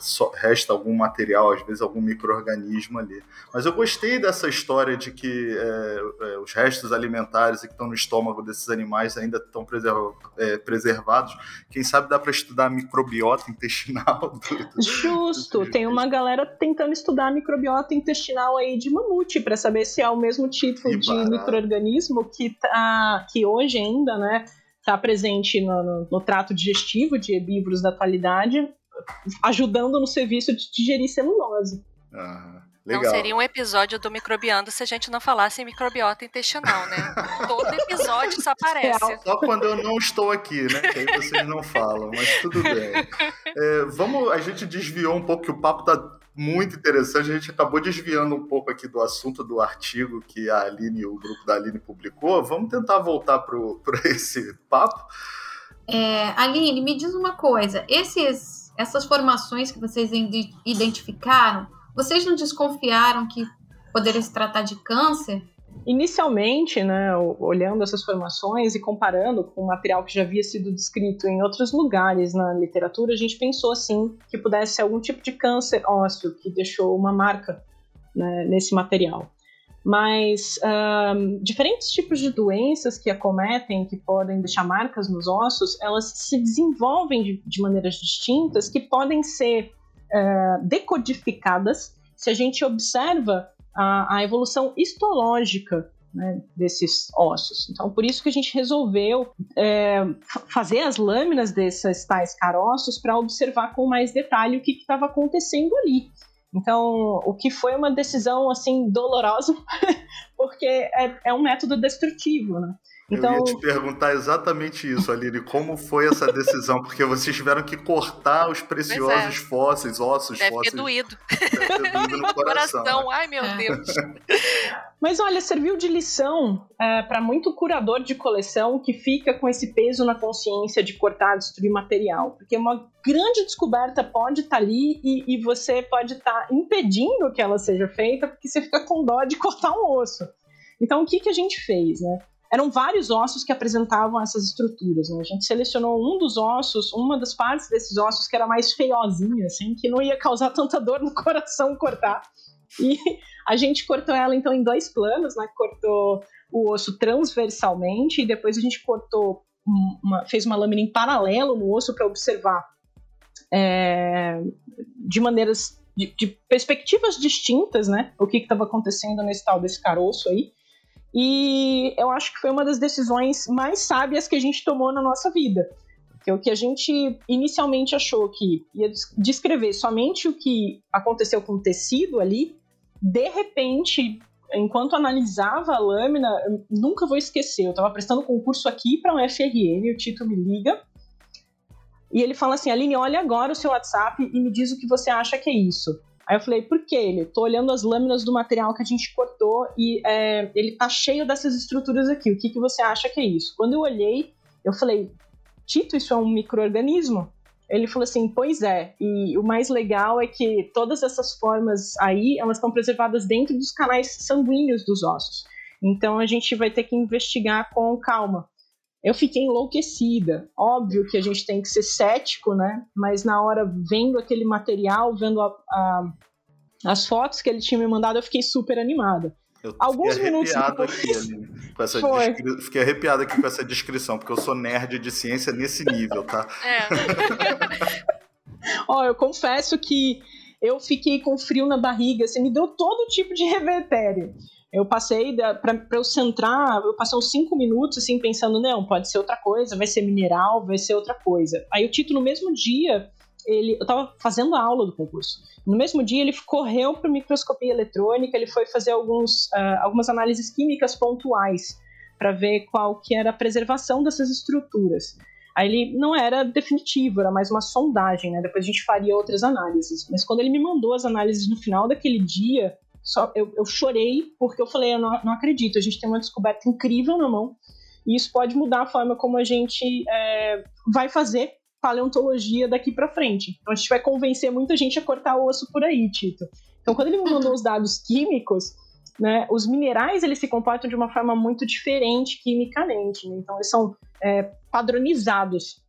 só, resta algum material, às vezes algum microorganismo ali. Mas eu gostei dessa história de que é, é, os restos alimentares que estão no estômago desses animais ainda estão preserv, é, preservados. Quem sabe dá para estudar a microbiota intestinal. [laughs] Do, Justo. Do... Tem uma galera tentando estudar a microbiota intestinal aí de mamute para saber se é o mesmo tipo de microorganismo que tá que hoje ainda, né? está presente no, no, no, trato digestivo de herbívoros da atualidade, ajudando no serviço de digerir celulose. Ah, legal. Não seria um episódio do Microbiando se a gente não falasse em microbiota intestinal, né? Todo episódio isso aparece. Só quando eu não estou aqui, né? Que aí vocês não falam, mas tudo bem. É, vamos, a gente desviou um pouco, que o papo tá muito interessante. A gente acabou desviando um pouco aqui do assunto do artigo que a Aline, o grupo da Aline publicou. Vamos tentar voltar para [laughs] esse papo. É, Aline, me diz uma coisa: esses, essas formações que vocês identificaram, vocês não desconfiaram que poderia se tratar de câncer? Inicialmente, né, olhando essas formações e comparando com o material que já havia sido descrito em outros lugares na literatura, a gente pensou assim que pudesse ser algum tipo de câncer ósseo que deixou uma marca né, nesse material. Mas um, diferentes tipos de doenças que acometem, que podem deixar marcas nos ossos, elas se desenvolvem de, de maneiras distintas que podem ser uh, decodificadas se a gente observa a, a evolução histológica né, desses ossos. Então, por isso que a gente resolveu é, fazer as lâminas desses tais caroços para observar com mais detalhe o que estava acontecendo ali. Então, o que foi uma decisão assim dolorosa, [laughs] porque é, é um método destrutivo, né? Então... Eu ia te perguntar exatamente isso, Aline. Como foi essa decisão? Porque vocês tiveram que cortar os preciosos é. fósseis, ossos Deve fósseis. Ter doído. Deve ter doído no [laughs] coração. coração. Ai, meu é. Deus. Mas olha, serviu de lição é, para muito curador de coleção que fica com esse peso na consciência de cortar, destruir material. Porque uma grande descoberta pode estar tá ali e, e você pode estar tá impedindo que ela seja feita porque você fica com dó de cortar um osso. Então, o que, que a gente fez, né? Eram vários ossos que apresentavam essas estruturas. Né? A gente selecionou um dos ossos, uma das partes desses ossos que era mais feiozinha, assim, que não ia causar tanta dor no [laughs] coração cortar. E a gente cortou ela então em dois planos, né? Cortou o osso transversalmente e depois a gente cortou uma, fez uma lâmina em paralelo no osso para observar é, de maneiras de, de, perspectivas distintas, né? O que estava acontecendo nesse tal desse caroço aí. E eu acho que foi uma das decisões mais sábias que a gente tomou na nossa vida. Porque o que a gente inicialmente achou que ia descrever somente o que aconteceu com o tecido ali, de repente, enquanto analisava a lâmina, nunca vou esquecer, eu estava prestando concurso aqui para um FRN, o Tito me liga, e ele fala assim, Aline, olha agora o seu WhatsApp e me diz o que você acha que é isso. Aí eu falei, por que ele? Tô olhando as lâminas do material que a gente cortou e é, ele tá cheio dessas estruturas aqui. O que, que você acha que é isso? Quando eu olhei, eu falei, Tito, isso é um microorganismo? Ele falou assim, pois é. E o mais legal é que todas essas formas aí, elas estão preservadas dentro dos canais sanguíneos dos ossos. Então a gente vai ter que investigar com calma. Eu fiquei enlouquecida. Óbvio que a gente tem que ser cético, né? Mas na hora, vendo aquele material, vendo a, a, as fotos que ele tinha me mandado, eu fiquei super animada. Eu Alguns minutos depois... aqui, com essa descri... Fiquei arrepiado aqui com essa descrição, porque eu sou nerd de ciência nesse nível, tá? É. [laughs] Ó, eu confesso que eu fiquei com frio na barriga, assim, me deu todo tipo de revertério. Eu passei, para eu centrar, eu passei uns cinco minutos, assim, pensando, não, pode ser outra coisa, vai ser mineral, vai ser outra coisa. Aí o Tito, no mesmo dia, ele, eu estava fazendo a aula do concurso. No mesmo dia, ele correu para microscopia eletrônica, ele foi fazer alguns, uh, algumas análises químicas pontuais para ver qual que era a preservação dessas estruturas. Aí ele não era definitivo, era mais uma sondagem, né? Depois a gente faria outras análises. Mas quando ele me mandou as análises no final daquele dia, só, eu, eu chorei porque eu falei, eu não, não, acredito, a gente tem uma descoberta incrível na mão e isso pode mudar a forma como a gente é, vai fazer paleontologia daqui para frente. Então a gente vai convencer muita gente a cortar o osso por aí, Tito. Então quando ele me mandou os dados [laughs] químicos, né, os minerais eles se comportam de uma forma muito diferente quimicamente, né? então eles são é, padronizados.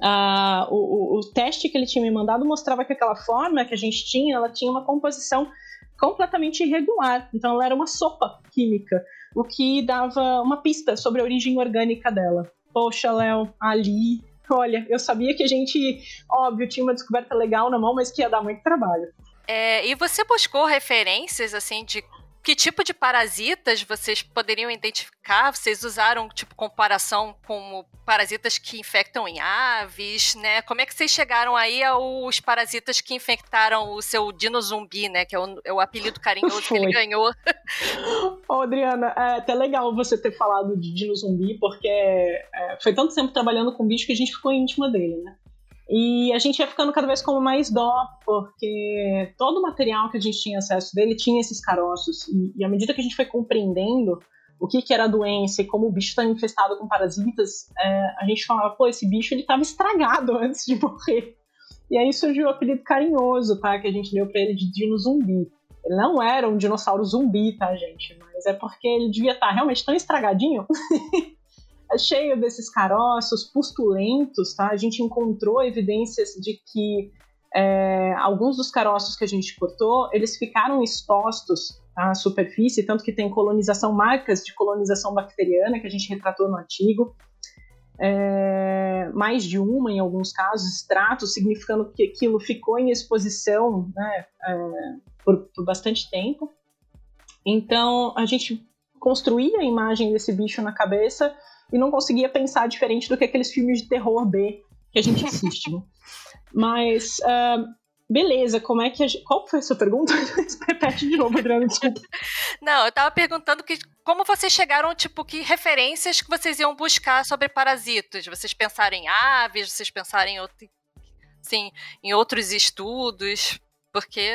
Ah, o, o, o, teste que ele tinha me mandado mostrava que aquela forma que a gente tinha, ela tinha uma composição completamente irregular. Então ela era uma sopa química, o que dava uma pista sobre a origem orgânica dela. Poxa, Léo, ali, olha, eu sabia que a gente, óbvio, tinha uma descoberta legal na mão, mas que ia dar muito trabalho. É, e você buscou referências assim de que tipo de parasitas vocês poderiam identificar? Vocês usaram, tipo, comparação com parasitas que infectam em aves, né? Como é que vocês chegaram aí aos parasitas que infectaram o seu dino zumbi, né? Que é o, é o apelido carinhoso Foi. que ele ganhou. Ô, Adriana, é até legal você ter falado de dino zumbi, porque é, foi tanto tempo trabalhando com bicho que a gente ficou íntima dele, né? E a gente ia ficando cada vez com mais dó, porque todo o material que a gente tinha acesso dele tinha esses caroços. E, e à medida que a gente foi compreendendo o que, que era a doença e como o bicho estava infestado com parasitas, é, a gente falava, pô, esse bicho ele estava estragado [laughs] antes de morrer. E aí surgiu o apelido carinhoso, tá? Que a gente deu para ele de dino zumbi. Ele não era um dinossauro zumbi, tá, gente? Mas é porque ele devia estar tá realmente tão estragadinho [laughs] cheio desses caroços pustulentos, tá? A gente encontrou evidências de que é, alguns dos caroços que a gente cortou, eles ficaram expostos à superfície, tanto que tem colonização, marcas de colonização bacteriana que a gente retratou no artigo. É, mais de uma em alguns casos, extratos, significando que aquilo ficou em exposição né, é, por, por bastante tempo. Então, a gente construía a imagem desse bicho na cabeça e não conseguia pensar diferente do que aqueles filmes de terror B que a gente [laughs] assiste. Né? Mas, uh, beleza, como é que a gente... Qual foi a sua pergunta? [laughs] Repete de novo, Adriana, desculpa. Não, eu tava perguntando que, como vocês chegaram, tipo, que referências que vocês iam buscar sobre parasitas? Vocês pensaram em aves, vocês pensaram em, outro, sim, em outros estudos? Porque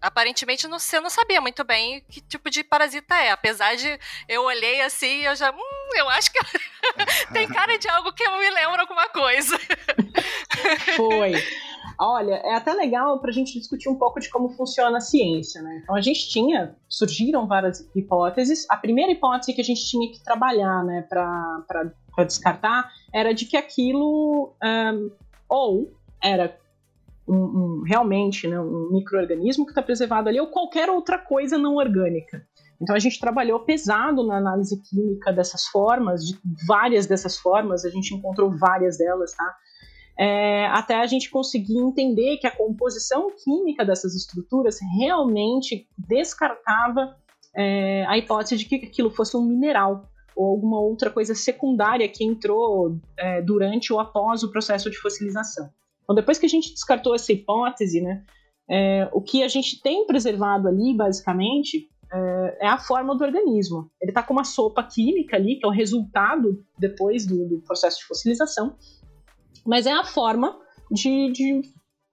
aparentemente não, você não sabia muito bem que tipo de parasita é. Apesar de eu olhei assim eu já. Hum, eu acho que [laughs] tem cara de algo que me lembro alguma coisa. [laughs] Foi. Olha, é até legal para a gente discutir um pouco de como funciona a ciência, né? Então a gente tinha, surgiram várias hipóteses. A primeira hipótese que a gente tinha que trabalhar, né, para descartar, era de que aquilo um, ou era um, um, realmente né, um microorganismo que está preservado ali ou qualquer outra coisa não orgânica. Então a gente trabalhou pesado na análise química dessas formas, de várias dessas formas, a gente encontrou várias delas, tá? É, até a gente conseguir entender que a composição química dessas estruturas realmente descartava é, a hipótese de que aquilo fosse um mineral ou alguma outra coisa secundária que entrou é, durante ou após o processo de fossilização. Então, depois que a gente descartou essa hipótese, né, é, o que a gente tem preservado ali, basicamente, é, é a forma do organismo. Ele está com uma sopa química ali, que é o resultado depois do, do processo de fossilização, mas é a forma de, de,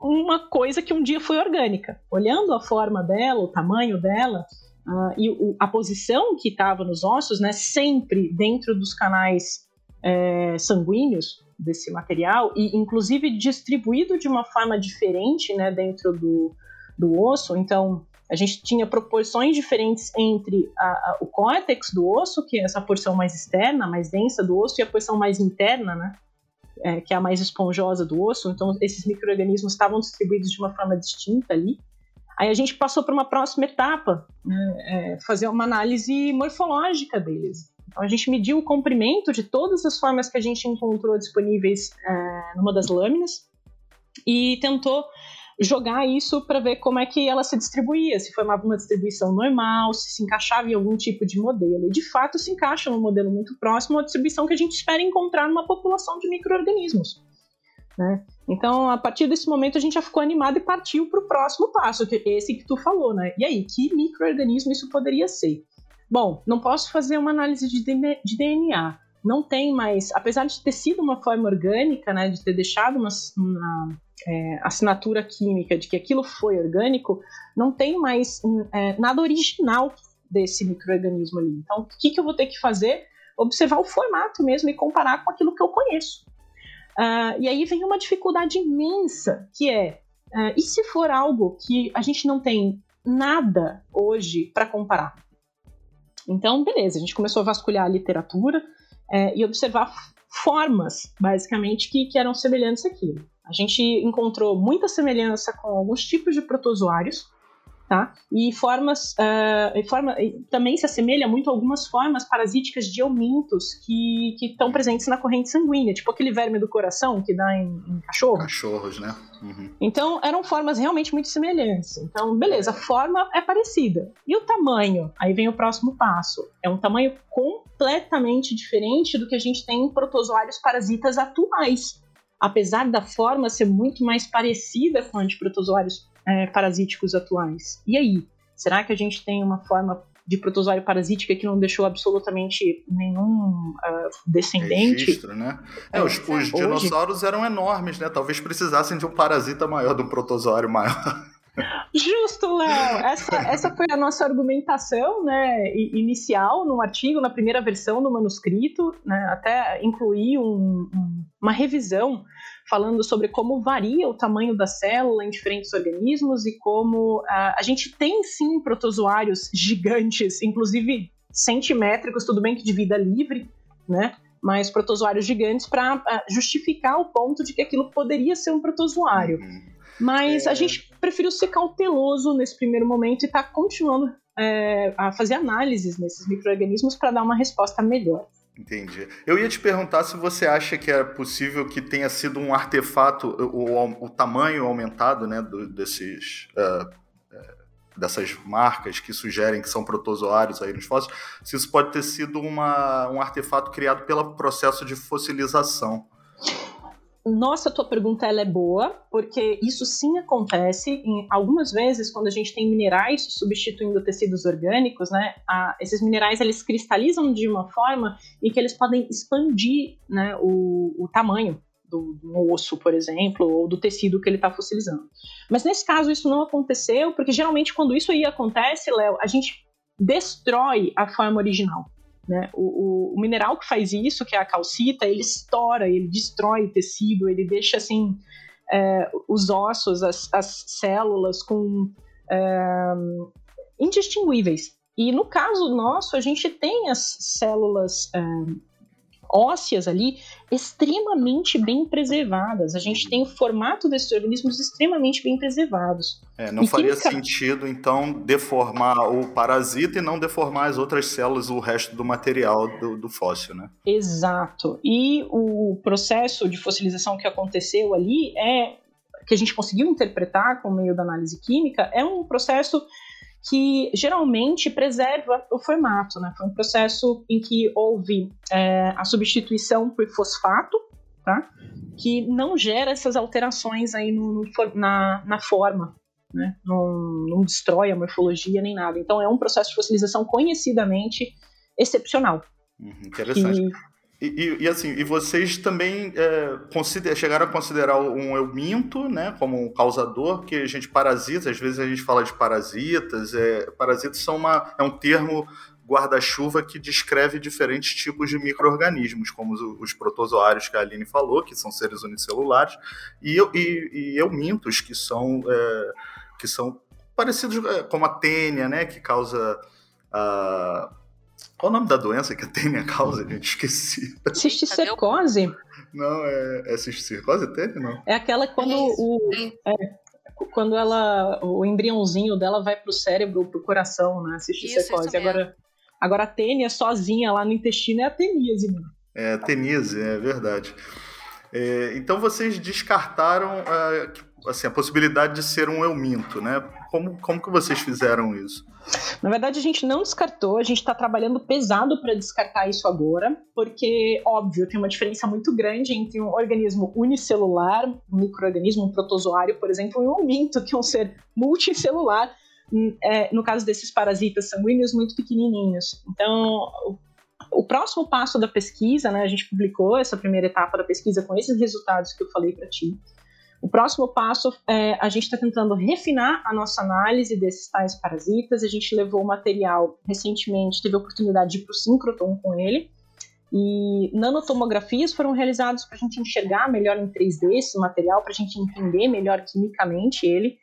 uma coisa que um dia foi orgânica. Olhando a forma dela, o tamanho dela uh, e o, a posição que estava nos ossos, né, sempre dentro dos canais é, sanguíneos, desse material e inclusive distribuído de uma forma diferente né, dentro do, do osso. Então, a gente tinha proporções diferentes entre a, a, o córtex do osso, que é essa porção mais externa, mais densa do osso, e a porção mais interna, né, é, que é a mais esponjosa do osso. Então, esses micro-organismos estavam distribuídos de uma forma distinta ali. Aí a gente passou para uma próxima etapa, né, é, fazer uma análise morfológica deles. Então, a gente mediu o comprimento de todas as formas que a gente encontrou disponíveis é, numa das lâminas e tentou jogar isso para ver como é que ela se distribuía, se uma, uma, distribuição normal, se se encaixava em algum tipo de modelo. E de fato se encaixa num modelo muito próximo à distribuição que a gente espera encontrar numa população de micro-organismos. Né? Então, a partir desse momento, a gente já ficou animado e partiu para o próximo passo, que é esse que tu falou, né? E aí, que microorganismo isso poderia ser? Bom, não posso fazer uma análise de DNA. Não tem mais, apesar de ter sido uma forma orgânica, né, de ter deixado uma, uma é, assinatura química de que aquilo foi orgânico, não tem mais é, nada original desse microorganismo ali. Então, o que, que eu vou ter que fazer? Observar o formato mesmo e comparar com aquilo que eu conheço. Uh, e aí vem uma dificuldade imensa, que é, uh, e se for algo que a gente não tem nada hoje para comparar? Então, beleza, a gente começou a vasculhar a literatura uh, e observar formas, basicamente, que, que eram semelhantes àquilo. A gente encontrou muita semelhança com alguns tipos de protozoários, tá? E formas, uh, forma, também se assemelha muito a algumas formas parasíticas de eumintos que estão presentes na corrente sanguínea, tipo aquele verme do coração que dá em, em cachorro. Cachorros, né? Uhum. Então eram formas realmente muito semelhantes. Então, beleza, a forma é parecida. E o tamanho? Aí vem o próximo passo. É um tamanho completamente diferente do que a gente tem em protozoários parasitas atuais. Apesar da forma ser muito mais parecida com a de protozoários é, parasíticos atuais. E aí? Será que a gente tem uma forma de protozoário parasítica que não deixou absolutamente nenhum uh, descendente. Registro, né? É, os, os hoje... dinossauros eram enormes, né? Talvez precisassem de um parasita maior, de um protozoário maior. Justo, Léo. Essa, essa foi a nossa argumentação né, inicial no artigo, na primeira versão do manuscrito, né, até incluir um, uma revisão falando sobre como varia o tamanho da célula em diferentes organismos e como uh, a gente tem sim protozoários gigantes, inclusive centimétricos, tudo bem que de vida livre, né? Mas protozoários gigantes para uh, ah, justificar o ponto de que aquilo poderia ser um protozoário. Uhum. Mas é... a gente preferiu ser cauteloso nesse primeiro momento e está continuando é, a fazer análises nesses micro-organismos para dar uma resposta melhor. Entendi. Eu ia te perguntar se você acha que é possível que tenha sido um artefato, o, o tamanho aumentado né, do, desses, uh, dessas marcas que sugerem que são protozoários aí nos fósseis, se isso pode ter sido uma, um artefato criado pelo processo de fossilização. Nossa, tua pergunta ela é boa, porque isso sim acontece em algumas vezes quando a gente tem minerais substituindo tecidos orgânicos, né? A, esses minerais eles cristalizam de uma forma em que eles podem expandir, né, o, o tamanho do, do, osso, por exemplo, ou do tecido que ele está fossilizando. Mas nesse caso isso não aconteceu, porque geralmente quando isso aí acontece, Léo, a gente destrói a forma original. Né? O, o, o, mineral que faz isso, que é a calcita, ele estoura, ele destrói tecido, ele deixa assim é, os ossos, as, as células com é, indistinguíveis. E no caso nosso, a gente tem as células é, ósseas ali extremamente bem preservadas. A gente tem o formato desses organismos extremamente bem preservados. É, não e faria química... sentido, então, deformar o parasita e não deformar as outras células, o resto do material do, do fóssil, né? Exato. E o processo de fossilização que aconteceu ali é que a gente conseguiu interpretar com meio da análise química é um processo que geralmente preserva o formato. Né? Foi um processo em que houve é, a substituição por fosfato, tá? que não gera essas alterações aí no, no, na, na forma. Né? Não, não destrói a morfologia nem nada. Então é um processo de fossilização conhecidamente excepcional. Uhum, interessante. Que, e, e, e, assim, e vocês também é, chegaram a considerar um euminto, né, como um causador, que a gente parasita, às vezes a gente fala de parasitas, é, parasitas são uma, é um termo guarda-chuva que descreve diferentes tipos de micro-organismos, como os, os, protozoários que a Aline falou, que são seres unicelulares, e, e, e eumintos, que são, é, que são parecidos, é, como a tênia, né, que causa... qual o nome da doença que a tênia causa, gente? Esqueci. Cisticercose? Não, é, é cisticercose tênia, não? É aquela quando é o... É, quando ela, o embriãozinho dela vai pro cérebro, pro coração, né? Cisticercose. Isso, isso agora, agora a tênia sozinha lá no intestino é a teníase. Né? É, a teníase, é verdade. É, então vocês descartaram uh, assim, a possibilidade de ser um euminto, né? Como, como que vocês fizeram isso? Na verdade, a gente não descartou, a gente está trabalhando pesado para descartar isso agora, porque, óbvio, tem uma diferença muito grande entre um organismo unicelular, um microorganismo, um protozoário, por exemplo, e um minto, que é um ser multicelular, hum, é, no caso desses parasitas sanguíneos muito pequenininhos. Então, o próximo passo da pesquisa, né, a gente publicou essa primeira etapa da pesquisa com esses resultados que eu falei para ti. O próximo passo é a gente está tentando refinar a nossa análise desses tais parasitas. A gente levou o material recentemente, teve a oportunidade de ir para o síncroton com ele. E nanotomografias foram realizadas para a gente enxergar melhor em 3D esse material, para a gente entender melhor quimicamente ele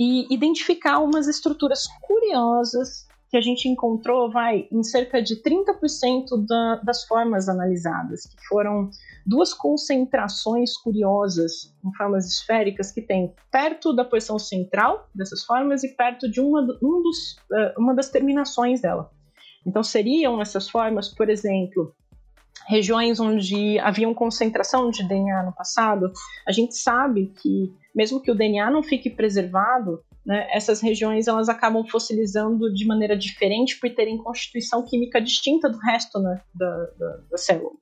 e identificar umas estruturas curiosas que a gente encontrou, vai, em cerca de 30% da, das formas analisadas, que foram duas concentrações curiosas em formas esféricas que tem perto da posição central dessas formas e perto de uma, um dos, uh, uma das terminações dela. Então, seriam essas formas, por exemplo, regiões onde haviam concentração de DNA no passado. A gente sabe que, mesmo que o DNA não fique preservado, né, essas regiões elas acabam fossilizando de maneira diferente por terem constituição química distinta do resto né, da, da, da célula.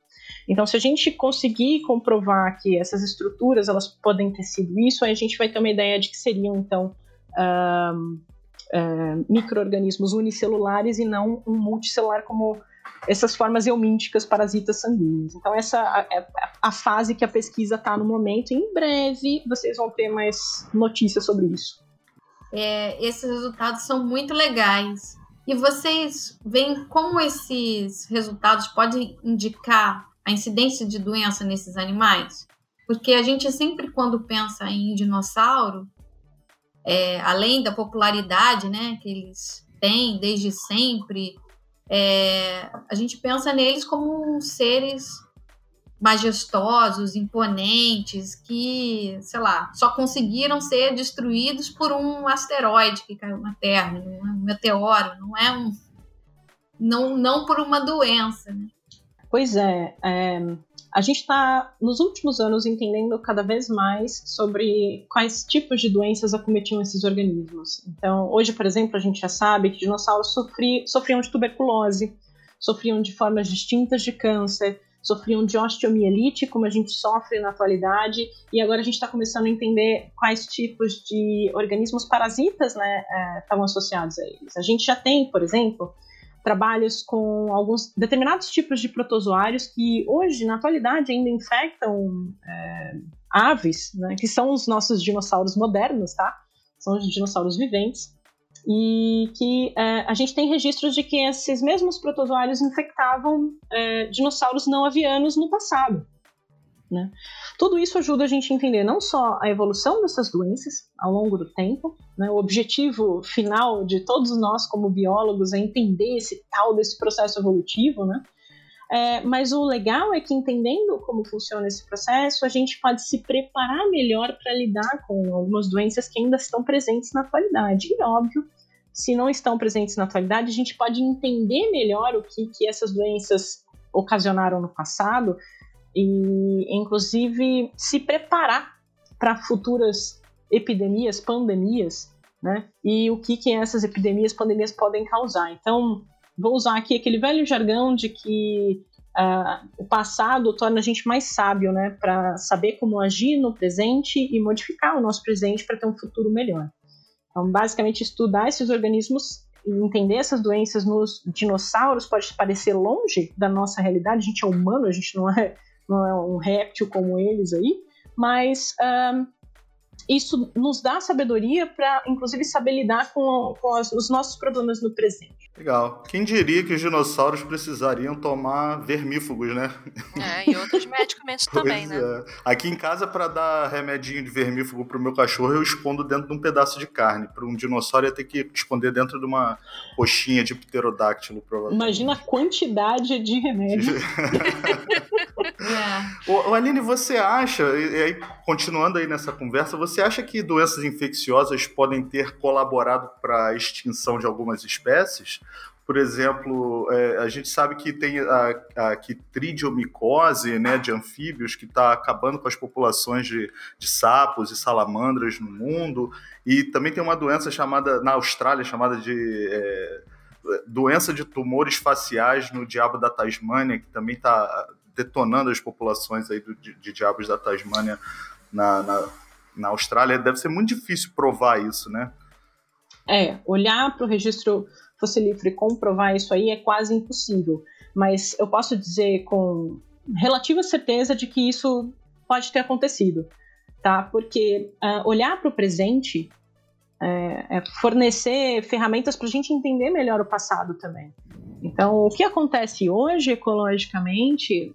Então, se a gente conseguir comprovar que essas estruturas elas podem ter sido isso, aí a gente vai ter uma ideia de que seriam então uh, uh, microorganismos unicelulares e não um multicelular como essas formas eumínticas parasitas sanguíneos. Então, essa é a fase que a pesquisa está no momento. Em breve, vocês vão ter mais notícias sobre isso. É, esses resultados são muito legais. E vocês veem como esses resultados podem indicar a incidência de doença nesses animais? Porque a gente sempre, quando pensa em dinossauro, é, além da popularidade né, que eles têm desde sempre, é, a gente pensa neles como seres majestosos, imponentes, que, sei lá, só conseguiram ser destruídos por um asteroide que caiu na Terra, um meteoro, não é um. Não, não por uma doença. Né? Pois é, é a gente está, nos últimos anos, entendendo cada vez mais sobre quais tipos de doenças acometiam esses organismos. Então, hoje, por exemplo, a gente já sabe que dinossauros sofri, sofriam de tuberculose, sofriam de formas distintas de câncer, sofriam de osteomielite, como a gente sofre na atualidade, e agora a gente está começando a entender quais tipos de organismos parasitas né, é, estavam associados a eles. A gente já tem, por exemplo, trabalhos com alguns determinados tipos de protozoários que hoje, na atualidade, ainda infectam é, aves, né, que são os nossos dinossauros modernos, tá? São os dinossauros viventes. E que é, a gente tem registros de que esses mesmos protozoários infectavam é, dinossauros não avianos no passado. Né? Tudo isso ajuda a gente a entender não só a evolução dessas doenças ao longo do tempo, né? o objetivo final de todos nós como biólogos é entender esse tal desse processo evolutivo, né? É, mas o legal é que entendendo como funciona esse processo, a gente pode se preparar melhor para lidar com algumas doenças que ainda estão presentes na atualidade. E óbvio, se não estão presentes na atualidade, a gente pode entender melhor o que, que essas doenças ocasionaram no passado e, inclusive, se preparar para futuras epidemias, pandemias, né? E o que, que essas epidemias, pandemias podem causar. Então, vou usar aqui aquele velho jargão de que uh, o passado torna a gente mais sábio, né? Para saber como agir no presente e modificar o nosso presente para ter um futuro melhor. Então, basicamente, estudar esses organismos e entender essas doenças nos dinossauros pode parecer longe da nossa realidade. A gente é humano, a gente não é não é um réptil como eles aí, mas um, isso nos dá sabedoria para, inclusive, saber lidar com, com as, os nossos problemas no presente. Legal. Quem diria que os dinossauros precisariam tomar vermífugos, né? É, e outros medicamentos [laughs] também, né? É. Aqui em casa, para dar remedinho de vermífugo pro meu cachorro, eu escondo dentro de um pedaço de carne. Para um dinossauro, ia ter que esconder dentro de uma coxinha de pterodáctilo, provavelmente. Imagina a quantidade de remédio. [laughs] [laughs] é. Ô, Aline, você acha, e aí, continuando aí nessa conversa, você acha que doenças infecciosas podem ter colaborado para a extinção de algumas espécies? por exemplo, é, a gente sabe que tem a, a quitridiomicose né, de anfíbios que está acabando com as populações de, de sapos e salamandras no mundo, e também tem uma doença chamada, na Austrália, chamada de é, doença de tumores faciais no diabo da Tasmânia, que também está detonando as populações aí do, de, de diabos da Tasmânia na, na, na Austrália. Deve ser muito difícil provar isso, né? É, olhar para o registro fossilífero e comprovar isso aí é quase impossível. Mas eu posso dizer com relativa certeza de que isso pode ter acontecido, tá? Porque uh, olhar para o presente é, é fornecer ferramentas para a gente entender melhor o passado também. Então, o que acontece hoje ecologicamente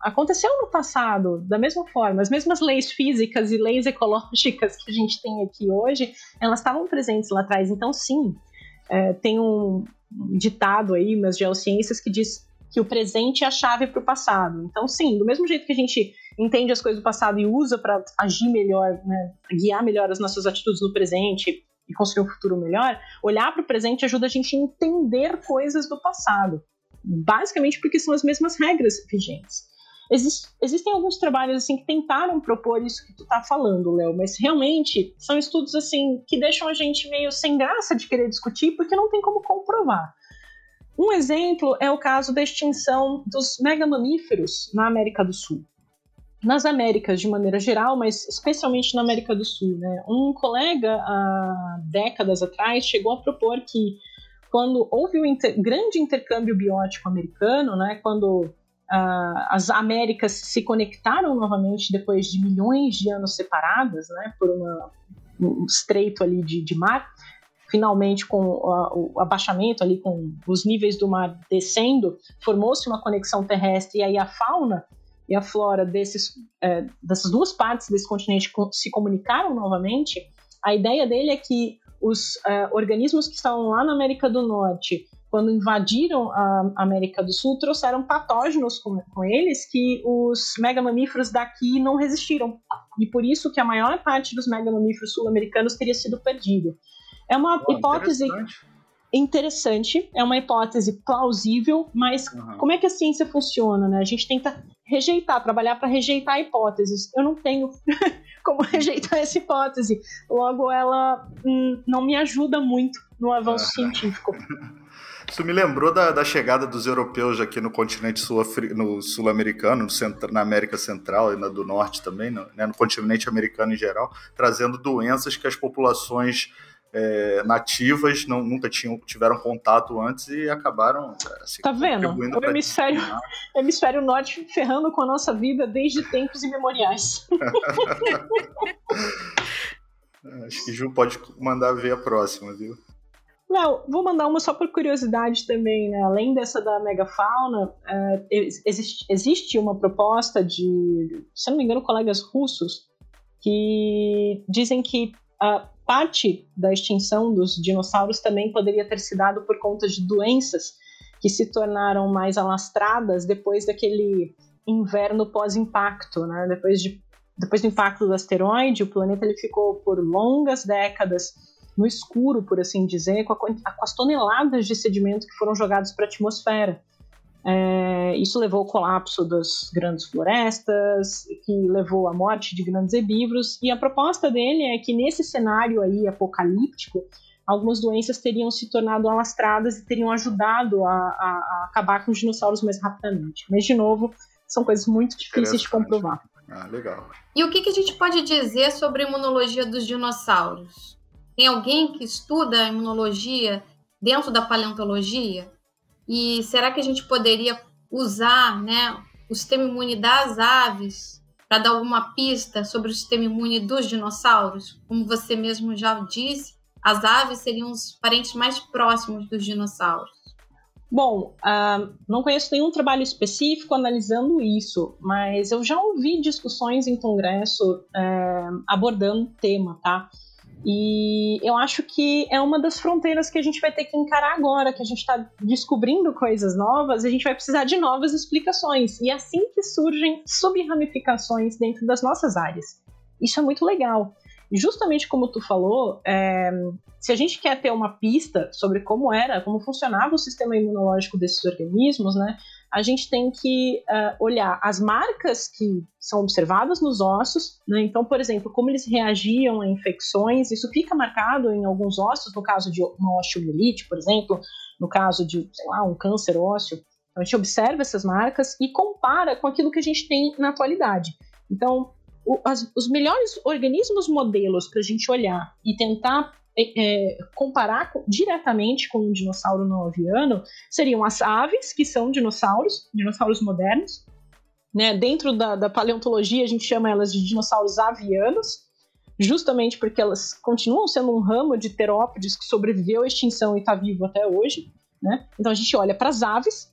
aconteceu no passado da mesma forma. As mesmas leis físicas e leis ecológicas que a gente tem aqui hoje, elas estavam presentes lá atrás. Então, sim, é, tem um ditado aí nas geociências que diz que o presente é a chave para o passado. Então, sim, do mesmo jeito que a gente entende as coisas do passado e usa para agir melhor, né, guiar melhor as nossas atitudes no presente e construir um futuro melhor, olhar para o presente ajuda a gente a entender coisas do passado. Basicamente porque são as mesmas regras vigentes. Exist, existem alguns trabalhos assim que tentaram propor isso que tu tá falando, Léo, mas realmente são estudos assim que deixam a gente meio sem graça de querer discutir porque não tem como comprovar. Um exemplo é o caso da extinção dos megamamíferos na América do Sul. Nas Américas de maneira geral, mas especialmente na América do Sul, né? Um colega há décadas atrás chegou a propor que quando houve o inter grande intercâmbio biótico americano, né, quando uh, as Américas se conectaram novamente depois de milhões de anos separadas, né, por uma, um estreito ali de, de mar, finalmente com o, abaixamento ali, com os níveis do mar descendo, formou-se uma conexão terrestre e aí a fauna e a flora desses, é, dessas duas partes desse continente se comunicaram novamente, a ideia dele é que os é, organismos que estavam lá na América do Norte quando invadiram a América do Sul, trouxeram patógenos com, com eles que os megamamíferos daqui não resistiram. E por isso que a maior parte dos megamamíferos sul-americanos teria sido perdida. É uma oh, hipótese interessante. interessante. é uma hipótese plausível, mas uhum. como é que a ciência funciona? Né? A gente tenta rejeitar, trabalhar para rejeitar hipóteses. Eu não tenho [laughs] como rejeitar essa hipótese. Logo, ela hum, não me ajuda muito no avanço científico. [laughs] Isso me lembrou da, da chegada dos europeus aqui no continente sul-americano, sul na América Central e na do Norte também, no, né, no continente americano em geral, trazendo doenças que as populações é, nativas não, nunca tinham, tiveram contato antes e acabaram. Assim, tá vendo? O hemisfério, [laughs] hemisfério norte ferrando com a nossa vida desde tempos imemoriais. [laughs] Acho que Ju pode mandar ver a próxima, viu? Não, vou mandar uma só por curiosidade também, né? Além dessa da megafauna, uh, existe, existe uma proposta de, se não me engano, colegas russos que dizem que a parte da extinção dos dinossauros também poderia ter se dado por conta de doenças que se tornaram mais alastradas depois daquele inverno pós-impacto, né? Depois, de, depois do impacto do asteroide, o planeta ele ficou por longas décadas no escuro, por assim dizer, com, a, com as toneladas de sedimento que foram jogados para a atmosfera. É, isso levou ao colapso das grandes florestas, que levou à morte de grandes herbívoros, e a proposta dele é que nesse cenário aí apocalíptico, algumas doenças teriam se tornado alastradas e teriam ajudado a, a, a acabar com os dinossauros mais rapidamente. Mas, de novo, são coisas muito difíceis de comprovar. Ah, legal. E o que, que a gente pode dizer sobre a imunologia dos dinossauros? Tem alguém que estuda a imunologia dentro da paleontologia? E será que a gente poderia usar né, o sistema imune das aves para dar alguma pista sobre o sistema imune dos dinossauros? Como você mesmo já disse, as aves seriam os parentes mais próximos dos dinossauros. Bom, uh, não conheço nenhum trabalho específico analisando isso, mas eu já ouvi discussões em congresso uh, abordando o tema, tá? E eu acho que é uma das fronteiras que a gente vai ter que encarar agora, que a gente está descobrindo coisas novas, a gente vai precisar de novas explicações. E é assim que surgem subramificações dentro das nossas áreas. Isso é muito legal. E justamente como tu falou, é, se a gente quer ter uma pista sobre como era, como funcionava o sistema imunológico desses organismos, né, a gente tem que uh, olhar as marcas que são observadas nos ossos, né? Então, por exemplo, como eles reagiam a infecções, isso fica marcado em alguns ossos, no caso de uma osteomielite, por exemplo, no caso de, sei lá, um câncer ósseo. Então, a gente observa essas marcas e compara com aquilo que a gente tem na atualidade. Então, as, os melhores organismos modelos para a gente olhar e tentar é, é, comparar com, diretamente com um dinossauro não aviano seriam as aves, que são dinossauros, dinossauros modernos. Né? Dentro da, da paleontologia, a gente chama elas de dinossauros avianos, justamente porque elas continuam sendo um ramo de terópodes que sobreviveu à extinção e está vivo até hoje. Né? Então a gente olha para as aves,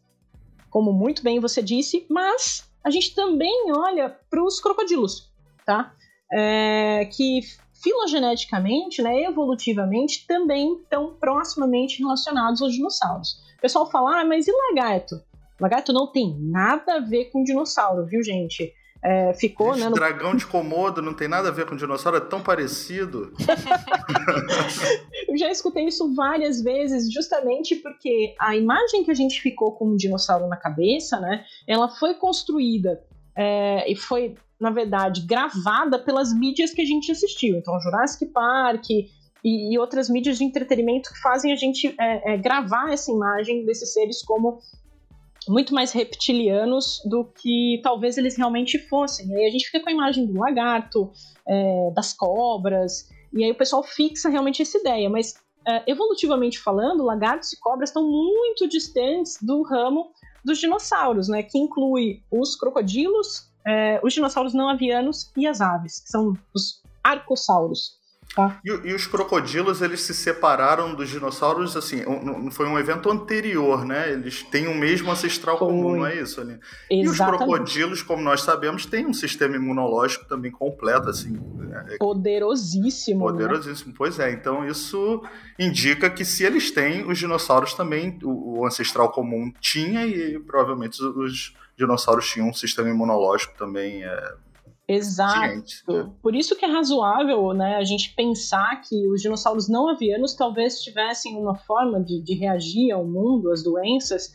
como muito bem você disse, mas a gente também olha para os crocodilos, tá? É, que filogeneticamente, né, evolutivamente, também estão proximamente relacionados aos dinossauros. O pessoal fala, ah, mas e lagarto? Lagarto não tem nada a ver com dinossauro, viu, gente? É, ficou, Esse né? No... Dragão de Komodo não tem nada a ver com dinossauro, é tão parecido. [laughs] Eu já escutei isso várias vezes, justamente porque a imagem que a gente ficou com um dinossauro na cabeça, né? Ela foi construída é, e foi na verdade, gravada pelas mídias que a gente assistiu. Então, Jurassic Park e, e outras mídias de entretenimento que fazem a gente é, é, gravar essa imagem desses seres como muito mais reptilianos do que talvez eles realmente fossem. E aí a gente fica com a imagem do lagarto, é, das cobras, e aí o pessoal fixa realmente essa ideia. Mas, é, evolutivamente falando, lagartos e cobras estão muito distantes do ramo dos dinossauros, né? Que inclui os crocodilos, é, os dinossauros não avianos e as aves, que são os arcossauros. Tá? E, e, os crocodilos, eles se separaram dos dinossauros, assim, um, foi um evento anterior, né? Eles têm o mesmo ancestral foi. comum, não é isso, ali? E os crocodilos, como nós sabemos, têm um sistema imunológico também completo, assim. É, poderosíssimo. Né? Poderosíssimo, né? pois é. Então isso indica que se eles têm, os dinossauros também, o, o ancestral comum tinha e provavelmente os dinossauros tinham um sistema imunológico também é, Exato. Né? Por isso que é razoável né, a gente pensar que os dinossauros não avianos talvez tivessem uma forma de, de reagir ao mundo, às doenças,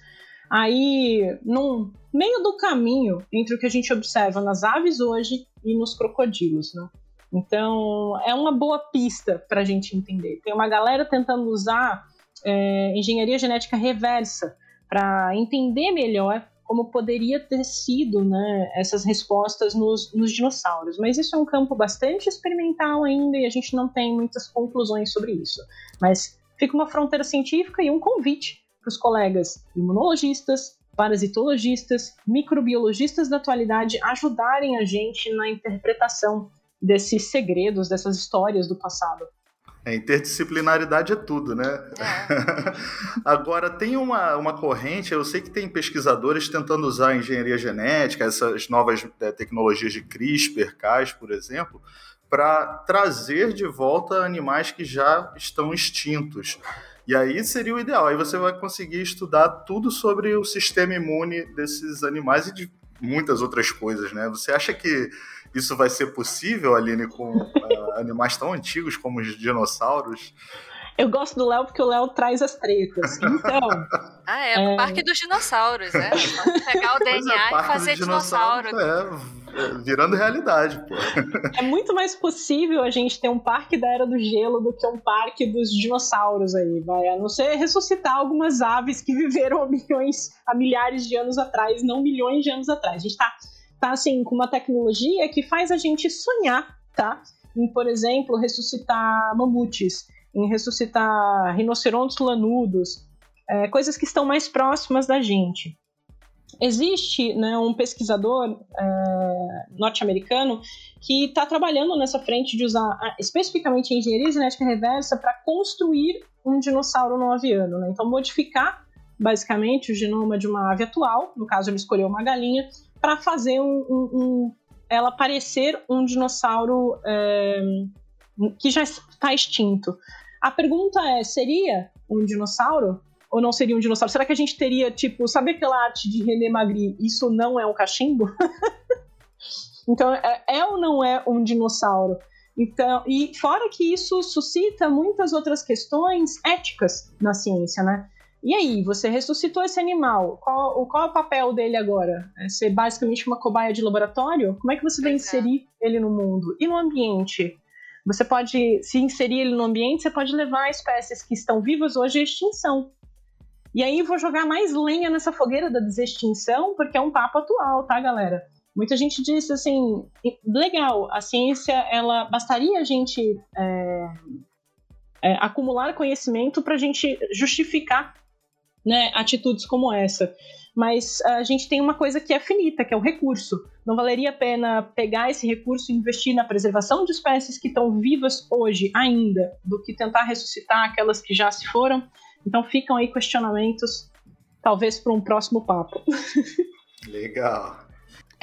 aí no meio do caminho entre o que a gente observa nas aves hoje e nos crocodilos. Né? Então é uma boa pista para a gente entender. Tem uma galera tentando usar é, engenharia genética reversa para entender melhor como poderia ter sido né, essas respostas nos, nos, dinossauros. Mas isso é um campo bastante experimental ainda e a gente não tem muitas conclusões sobre isso. Mas fica uma fronteira científica e um convite para os colegas imunologistas, parasitologistas, microbiologistas da atualidade ajudarem a gente na interpretação desses segredos, dessas histórias do passado. É, interdisciplinaridade é tudo, né? É. [laughs] Agora, tem uma, uma corrente, eu sei que tem pesquisadores tentando usar a engenharia genética, essas novas é, tecnologias de CRISPR, Cas, por exemplo, para trazer de volta animais que já estão extintos. E aí seria o ideal, aí você vai conseguir estudar tudo sobre o sistema imune desses animais e de muitas outras coisas, né? Você acha que isso vai ser possível, Aline, com uh, animais tão antigos como os dinossauros? Eu gosto do Léo porque o Léo traz as tretas. Então. ah, é, é... Parque dos Dinossauros, é. Vamos pegar o DNA é, e fazer dinossauro. É, virando realidade, pô. É muito mais possível a gente ter um parque da Era do Gelo do que um parque dos dinossauros aí, vai. A não ser ressuscitar algumas aves que viveram [laughs] há milhões, há milhares de anos atrás, não milhões de anos atrás. A gente tá tá assim com uma tecnologia que faz a gente sonhar, tá? Em, por exemplo, ressuscitar mamutes, em ressuscitar rinocerontes lanudos, é, coisas que estão mais próximas da gente. Existe né, um pesquisador é, norte-americano que está trabalhando nessa frente de usar especificamente a engenharia genética reversa para construir um dinossauro não aviano. Né? Então, modificar basicamente o genoma de uma ave atual, no caso ele escolheu uma galinha, para fazer um, um, um, ela parecer um dinossauro é, que já está extinto. A pergunta é: seria um dinossauro? Ou não seria um dinossauro? Será que a gente teria, tipo, sabe aquela arte de René Magri? Isso não é um cachimbo? [laughs] então, é, é, ou não é um dinossauro? Então, e fora que isso suscita muitas outras questões éticas na ciência, né? E aí, você ressuscitou esse animal, qual, qual é o papel dele agora? É ser basicamente uma cobaia de laboratório? Como é que você vai é. inserir ele no mundo? E no ambiente? Você pode, se inserir ele no ambiente, você pode levar espécies que estão vivas hoje à extinção. E aí vou jogar mais lenha nessa fogueira da desextinção, porque é um papo atual, tá, galera? Muita gente disse assim, legal, a ciência, ela bastaria a gente é, é, acumular conhecimento para a gente justificar né, atitudes como essa. Mas a gente tem uma coisa que é finita, que é o recurso. Não valeria a pena pegar esse recurso e investir na preservação de espécies que estão vivas hoje ainda, do que tentar ressuscitar aquelas que já se foram. Então ficam aí questionamentos, talvez para um próximo papo. [laughs] Legal.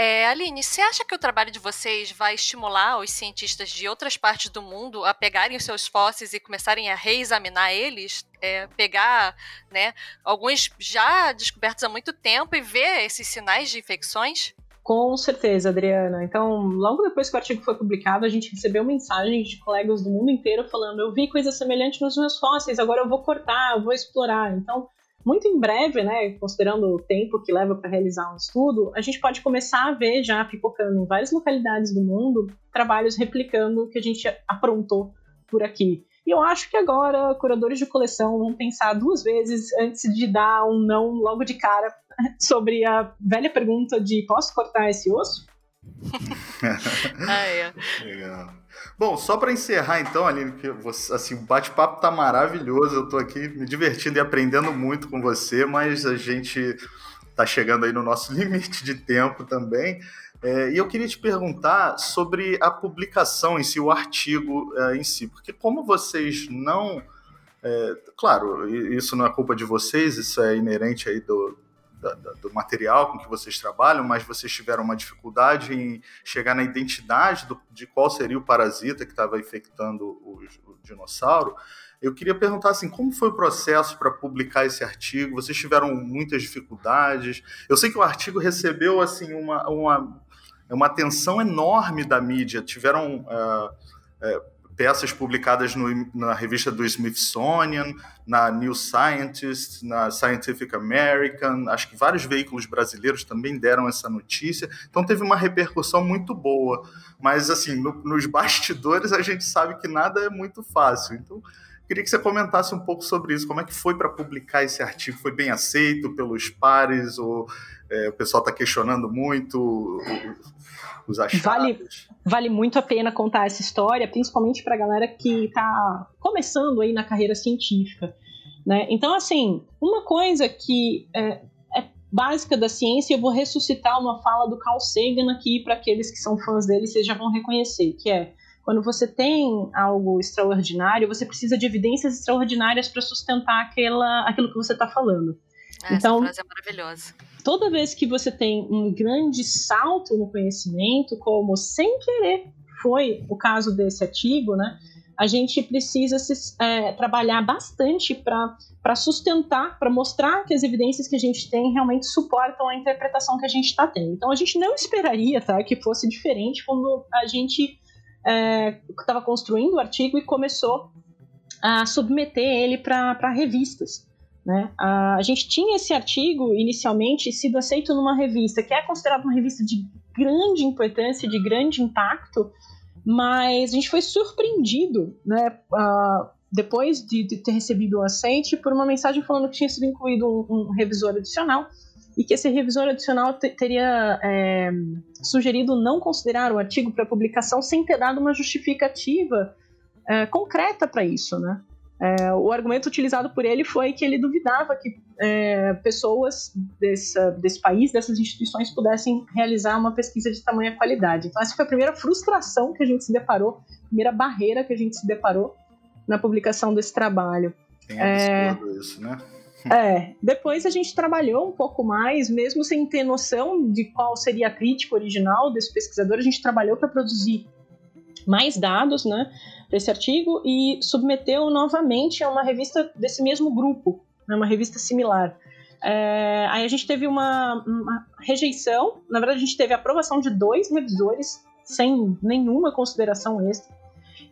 É, Aline, você acha que o trabalho de vocês vai estimular os cientistas de outras partes do mundo a pegarem os seus fósseis e começarem a reexaminar eles? É, pegar né, alguns já descobertos há muito tempo e ver esses sinais de infecções? Com certeza, Adriana. Então, logo depois que o artigo foi publicado, a gente recebeu mensagens de colegas do mundo inteiro falando: eu vi coisa semelhante nos meus fósseis, agora eu vou cortar, eu vou explorar. Então, muito em breve, né, considerando o tempo que leva para realizar um estudo, a gente pode começar a ver já pipocando em várias localidades do mundo trabalhos replicando o que a gente aprontou por aqui. E eu acho que agora curadores de coleção vão pensar duas vezes antes de dar um não logo de cara [laughs] sobre a velha pergunta de posso cortar esse osso? [laughs] ah, é. Legal. Bom, só para encerrar então, Aline, que você, assim, o bate-papo tá maravilhoso, eu tô aqui me divertindo e aprendendo muito com você, mas a gente tá chegando aí no nosso [laughs] limite de tempo também. É, e eu queria te perguntar sobre a publicação em si, o artigo é, em si, porque como vocês não. É, claro, isso não é culpa de vocês, isso é inerente aí do, da, da, do material com que vocês trabalham, mas vocês tiveram uma dificuldade em chegar na identidade do, de qual seria o parasita que estava infectando o, o, dinossauro. Eu queria perguntar assim, como foi o processo para publicar esse artigo? Vocês tiveram muitas dificuldades? Eu sei que o artigo recebeu assim uma, uma, uma atenção enorme da mídia. Tiveram uh, uh, peças publicadas no, na revista do Smithsonian, na New Scientist, na Scientific American, acho que vários veículos brasileiros também deram essa notícia, então teve uma repercussão muito boa. Mas, assim, no, nos bastidores a gente sabe que nada é muito fácil. Então, queria que você comentasse um pouco sobre isso. Como é que foi para publicar esse artigo? Foi bem aceito pelos pares? Ou é, o pessoal está questionando muito? os achados. Vale, vale muito a pena contar essa história, principalmente para a galera que está começando aí na carreira científica. Né? Então, assim, uma coisa que é, é básica da ciência, eu vou ressuscitar uma fala do Carl Sagan aqui para aqueles que são fãs dele, vocês já vão reconhecer, que é quando você tem algo extraordinário, você precisa de evidências extraordinárias para sustentar aquela, aquilo que você está falando. É, então, essa frase é maravilhosa toda vez que você tem um grande salto no conhecimento, como sem querer foi o caso desse artigo, né? A gente precisa se, é, trabalhar bastante para sustentar, para mostrar que as evidências que a gente tem realmente suportam a interpretação que a gente está tendo. Então a gente não esperaria tá, que fosse diferente quando a gente estava é, construindo o artigo e começou a submeter ele para revistas. Né? A, gente tinha esse artigo inicialmente sido aceito numa revista que é considerada uma revista de grande importância, de grande impacto, mas a gente foi surpreendido, né, uh, depois de, de, ter recebido o aceite, por uma mensagem falando que tinha sido incluído um, um revisor adicional e que esse revisor adicional teria é, sugerido não considerar o artigo para publicação sem ter dado uma justificativa é, concreta para isso, né? É, o argumento utilizado por ele foi que ele duvidava que é, pessoas desse, desse país, dessas instituições, pudessem realizar uma pesquisa de tamanha qualidade. Então, essa foi a primeira frustração que a gente se deparou, a primeira barreira que a gente se deparou na publicação desse trabalho. Tem é, isso, né? [laughs] É, depois a gente trabalhou um pouco mais, mesmo sem ter noção de qual seria a crítica original desse pesquisador, a gente trabalhou para produzir mais dados, né? Desse artigo e submeteu novamente a uma revista desse mesmo grupo, né, uma revista similar. É, aí a gente teve uma, uma, rejeição, na verdade a gente teve a aprovação de dois revisores, sem nenhuma consideração extra.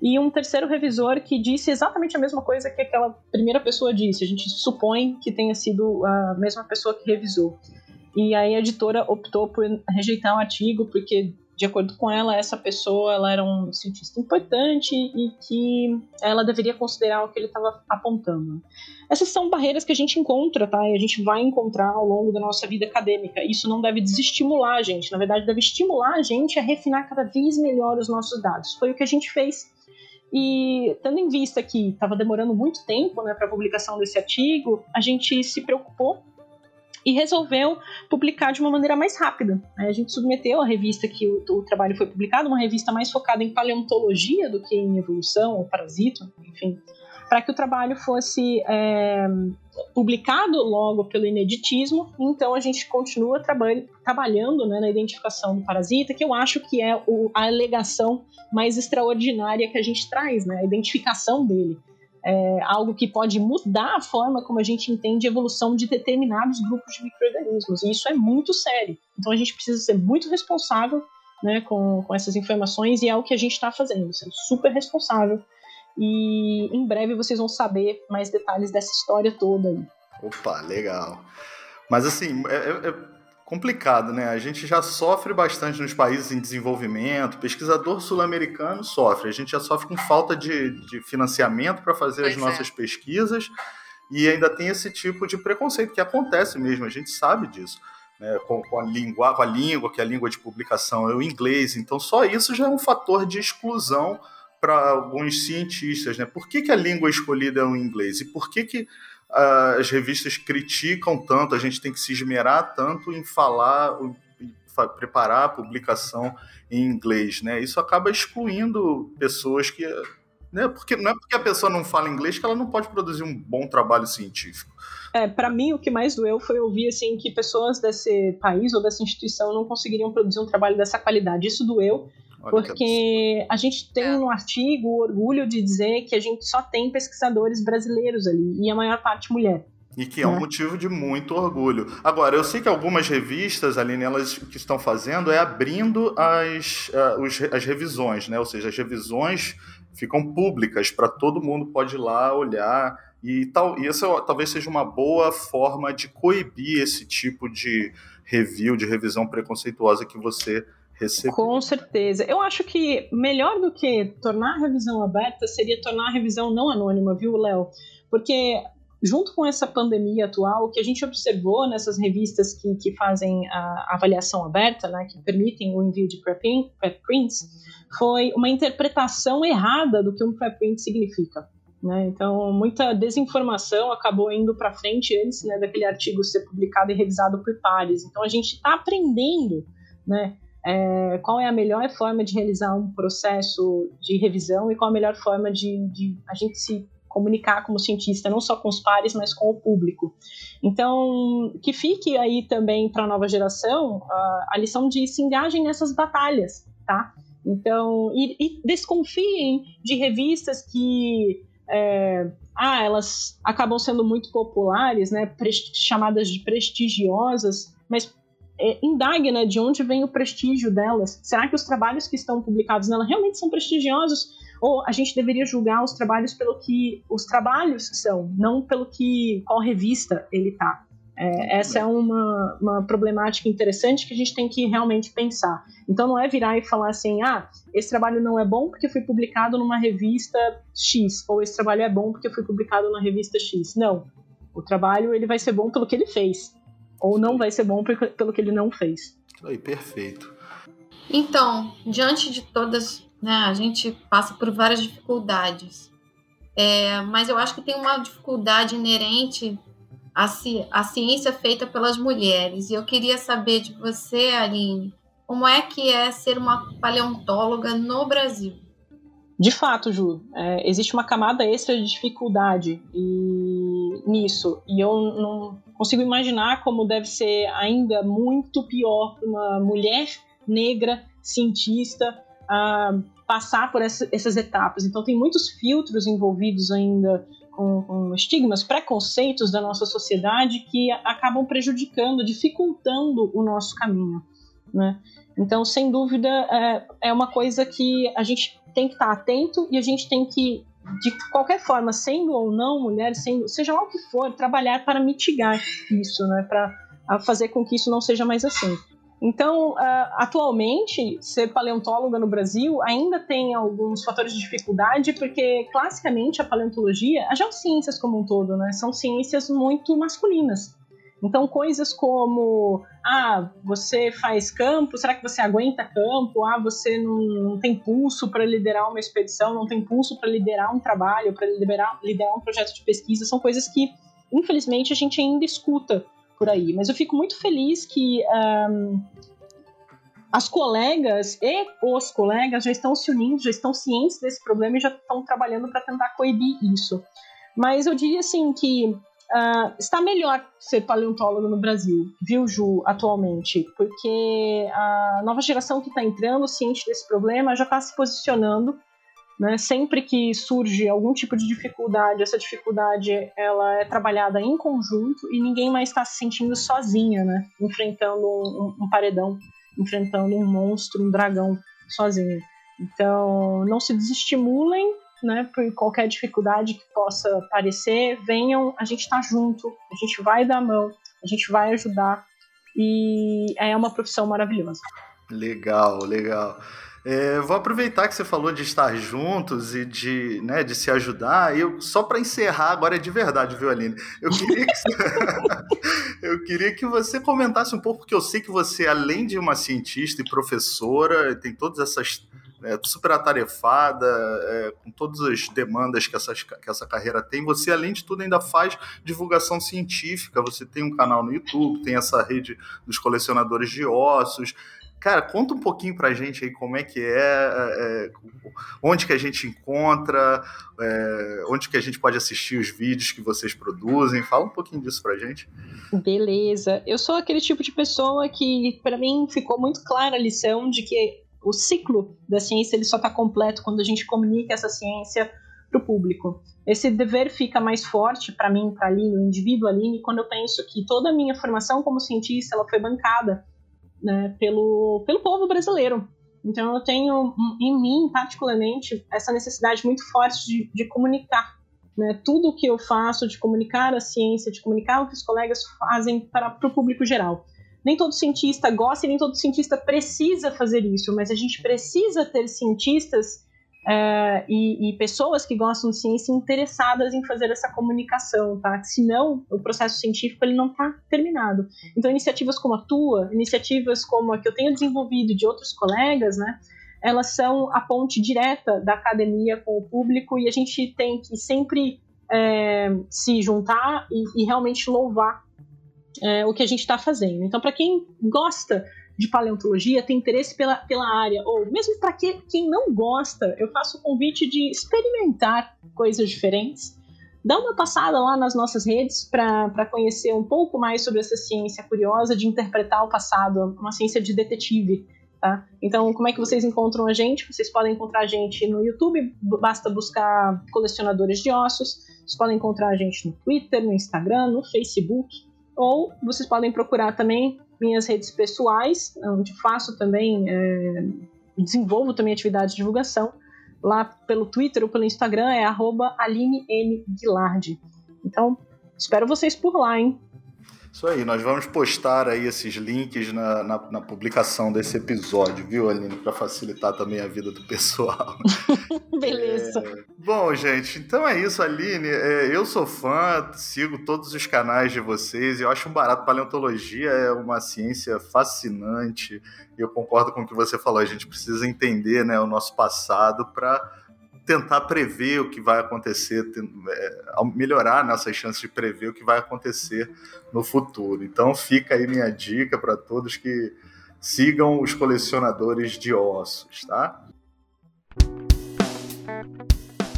e um terceiro revisor que disse exatamente a mesma coisa que aquela primeira pessoa disse. A gente supõe que tenha sido a mesma pessoa que revisou. E aí a editora optou por rejeitar o artigo porque de acordo com ela, essa pessoa ela era um cientista importante e que ela deveria considerar o que ele estava apontando. Essas são barreiras que a gente encontra, tá? E a gente vai encontrar ao longo da nossa vida acadêmica. Isso não deve desestimular a gente, na verdade, deve estimular a gente a refinar cada vez melhor os nossos dados. Foi o que a gente fez. E tendo em vista que estava demorando muito tempo né, para a publicação desse artigo, a gente se preocupou e resolveu publicar de uma maneira mais rápida. A gente submeteu a revista que o, o, trabalho foi publicado, uma revista mais focada em paleontologia do que em evolução ou parasito, enfim, para que o trabalho fosse é, publicado logo pelo ineditismo. Então a gente continua traba trabalhando né, na identificação do parasita, que eu acho que é o, a alegação mais extraordinária que a gente traz, né, a identificação dele é, algo que pode mudar a forma como a gente entende a evolução de determinados grupos de micro-organismos. E isso é muito sério. Então a gente precisa ser muito responsável né, com, com essas informações e é o que a gente está fazendo, sendo super responsável. E em breve vocês vão saber mais detalhes dessa história toda aí. Opa, legal. Mas assim, é, é, é complicado, né? A gente já sofre bastante nos países em desenvolvimento, pesquisador sul-americano sofre, a gente já sofre com falta de, de financiamento para fazer pois as nossas é. pesquisas e ainda tem esse tipo de preconceito que acontece mesmo, a gente sabe disso. Né, com, com, a língua, com a língua, que é a língua de publicação é o inglês, então só isso já é um fator de exclusão para alguns cientistas, né? Por que, que a língua escolhida é o inglês? E por que, que as revistas criticam tanto, a gente tem que se esmerar tanto em falar, preparar a publicação em inglês, né? Isso acaba excluindo pessoas que, né? Porque não é porque a pessoa não fala inglês que ela não pode produzir um bom trabalho científico. É, para mim o que mais doeu foi ouvir assim que pessoas desse país ou dessa instituição não conseguiriam produzir um trabalho dessa qualidade. Isso doeu porque a gente tem é. no artigo o orgulho de dizer que a gente só tem pesquisadores brasileiros ali, e a maior parte mulher. E que é um né? motivo de muito orgulho. Agora, eu sei que algumas revistas, ali elas que estão fazendo é abrindo as, uh, os, as revisões, né? Ou seja, as revisões ficam públicas para todo mundo pode ir lá olhar e tal. E essa talvez seja uma boa forma de coibir esse tipo de review, de revisão preconceituosa que você receber. Com certeza. Eu acho que melhor do que tornar a revisão aberta seria tornar a revisão não anônima, viu, Léo? Porque junto com essa pandemia atual, o que a gente observou nessas revistas que, que fazem a avaliação aberta, né, que permitem o envio de preprints, foi uma interpretação errada do que um preprint significa. Né? Então, muita desinformação acabou indo para frente antes né, daquele artigo ser publicado e revisado por pares. Então, a gente está aprendendo né, é, qual é a melhor forma de realizar um processo de revisão e qual a melhor forma de, de a gente se comunicar como cientista, não só com os pares, mas com o público. Então, que fique aí também para a nova geração a, a lição de se engajem nessas batalhas, tá? Então, e, e desconfiem de revistas que é, ah, elas acabam sendo muito populares, né, chamadas de prestigiosas, mas é, indague né, de onde vem o prestígio delas. Será que os trabalhos que estão publicados nela realmente são prestigiosos? Ou a gente deveria julgar os trabalhos pelo que os trabalhos são, não pelo que qual revista ele está? É, essa é uma, uma problemática interessante que a gente tem que realmente pensar. Então não é virar e falar assim, ah, esse trabalho não é bom porque foi publicado numa revista X, ou esse trabalho é bom porque foi publicado na revista X. Não. O trabalho ele vai ser bom pelo que ele fez ou não vai ser bom pelo que ele não fez. Aí, perfeito. Então, diante de todas, né, a gente passa por várias dificuldades, é, mas eu acho que tem uma dificuldade inerente à, ci à ciência feita pelas mulheres. E eu queria saber de você, Aline, como é que é ser uma paleontóloga no Brasil? De fato, Ju, é, existe uma camada extra de dificuldade e, nisso. E eu não consigo imaginar como deve ser ainda muito pior para uma mulher negra cientista a passar por essa, essas etapas. Então, tem muitos filtros envolvidos ainda com, com, estigmas, preconceitos da nossa sociedade que acabam prejudicando, dificultando o nosso caminho. Né? Então, sem dúvida, é, é uma coisa que a gente tem que estar atento e a gente tem que, de qualquer forma, sendo ou não mulher, sendo, seja lá o que for, trabalhar para mitigar isso, né? Para fazer com que isso não seja mais assim. Então, uh, atualmente, ser paleontóloga no Brasil ainda tem alguns fatores de dificuldade, porque classicamente a paleontologia, as geociências como um todo, né, são ciências muito masculinas. Então, coisas como, ah, você faz campo, será que você aguenta campo? Ah, você não, não tem pulso para liderar uma expedição, não tem pulso para liderar um trabalho, para liderar, liderar um projeto de pesquisa, são coisas que, infelizmente, a gente ainda escuta por aí. Mas eu fico muito feliz que um, as colegas e os colegas já estão se unindo, já estão cientes desse problema e já estão trabalhando para tentar coibir isso. Mas eu diria assim que uh, está melhor ser paleontólogo no Brasil, viu, Ju, atualmente? Porque a nova geração que está entrando, ciente desse problema, já está se posicionando né? Sempre que surge algum tipo de dificuldade, essa dificuldade ela é trabalhada em conjunto e ninguém mais está se sentindo sozinha, né? enfrentando um, um, paredão, enfrentando um monstro, um dragão sozinha. Então, não se desestimulem né, por qualquer dificuldade que possa aparecer, venham, a gente está junto, a gente vai dar a mão, a gente vai ajudar e é uma profissão maravilhosa. Legal, legal. É, vou aproveitar que você falou de estar juntos e de, né, de se ajudar. Eu só para encerrar agora é de verdade, viu, Aline? Eu queria que você, [laughs] eu queria que você comentasse um pouco porque eu sei que você, além de uma cientista e professora, tem todas essas é, super atarefada, é, com todas as demandas que, essas, que essa carreira tem, você, além de tudo, ainda faz divulgação científica. Você tem um canal no YouTube, tem essa rede dos colecionadores de ossos. Cara, conta um pouquinho pra gente aí como é que é, é onde que a gente encontra, é, onde que a gente pode assistir os vídeos que vocês produzem. Fala um pouquinho disso pra gente. Beleza. Eu sou aquele tipo de pessoa que, para mim, ficou muito clara a lição de que o ciclo da ciência ele só está completo quando a gente comunica essa ciência para o público. Esse dever fica mais forte para mim, para a Aline, o indivíduo Aline, quando eu penso que toda a minha formação como cientista ela foi bancada né, pelo, pelo povo brasileiro. Então eu tenho em mim, particularmente, essa necessidade muito forte de, de comunicar né, tudo o que eu faço, de comunicar a ciência, de comunicar o que os colegas fazem para o público geral. Nem todo cientista gosta e nem todo cientista precisa fazer isso, mas a gente precisa ter cientistas uh, e, e, pessoas que gostam de ciência interessadas em fazer essa comunicação, tá? Senão, o processo científico ele não está terminado. Então, iniciativas como a tua, iniciativas como a que eu tenho desenvolvido de outros colegas, né? Elas são a ponte direta da academia com o público e a gente tem que sempre é, se juntar e, e realmente louvar é, o que a gente está fazendo. Então, para quem gosta de paleontologia, tem interesse pela, pela área, ou mesmo para que, quem não gosta, eu faço o convite de experimentar coisas diferentes. Dá uma passada lá nas nossas redes para conhecer um pouco mais sobre essa ciência curiosa de interpretar o passado, uma ciência de detetive. Tá? Então, como é que vocês encontram a gente? Vocês podem encontrar a gente no YouTube, basta buscar colecionadores de ossos. Vocês podem encontrar a gente no Twitter, no Instagram, no Facebook, ou vocês podem procurar também minhas redes pessoais, onde faço também, é, desenvolvo também atividade de divulgação. Lá pelo Twitter ou pelo Instagram é arroba Aline M. Guilard. Então, espero vocês por lá, hein? Isso aí, nós vamos postar aí esses links na, na, na publicação desse episódio, viu, Aline? Para facilitar também a vida do pessoal. [laughs] Beleza. É... Bom, gente, então é isso, Aline. É, eu sou fã, sigo todos os canais de vocês e eu acho um barato. Paleontologia é uma ciência fascinante. Eu concordo com o que você falou, a gente precisa entender né, o nosso passado para tentar prever o que vai acontecer, é, melhorar nossas chances de prever o que vai acontecer no futuro. Então fica aí minha dica para todos que sigam os colecionadores de ossos, tá?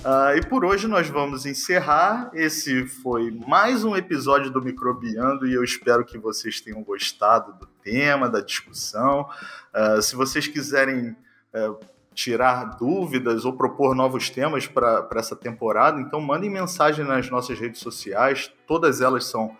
Uh, e por hoje nós vamos encerrar. Esse foi mais um episódio do Microbiando e eu espero que vocês tenham gostado do tema, da discussão. Uh, se vocês quiserem uh, tirar dúvidas ou propor novos temas para essa temporada, então mandem mensagem nas nossas redes sociais. Todas elas são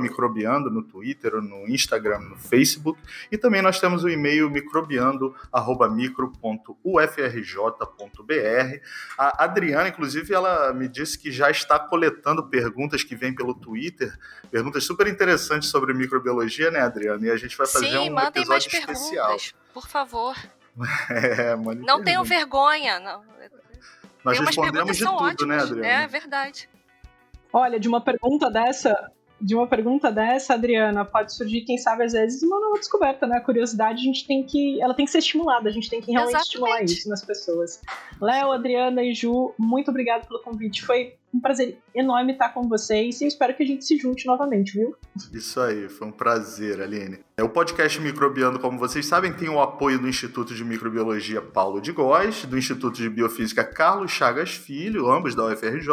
microbiando no Twitter, no Instagram, no Facebook. E também nós temos o e-mail microbiando.micro.ufrj.br. A Adriana, inclusive, ela me disse que já está coletando perguntas que vêm pelo Twitter, perguntas super interessantes sobre microbiologia, né, Adriana? E a gente vai fazer Sim, um episódio especial. perguntas, por favor. [laughs] É, não tenham vergonha. Não. Nós Tem respondemos de tudo, né, ótimas. Adriana? É verdade. Olha, de uma pergunta dessa, de uma pergunta dessa, Adriana, pode surgir, quem sabe, às vezes, uma nova descoberta, né? A curiosidade, a gente tem que. Ela tem que ser estimulada, a gente tem que realmente Exatamente. estimular isso nas pessoas. Léo, Adriana e Ju, muito obrigado pelo convite. Foi um prazer enorme estar com vocês e espero que a gente se junte novamente, viu? Isso aí, foi um prazer, Aline. É, O podcast Microbiando, como vocês sabem, tem o apoio do Instituto de Microbiologia Paulo de Góes, do Instituto de Biofísica Carlos Chagas Filho, ambos da UFRJ,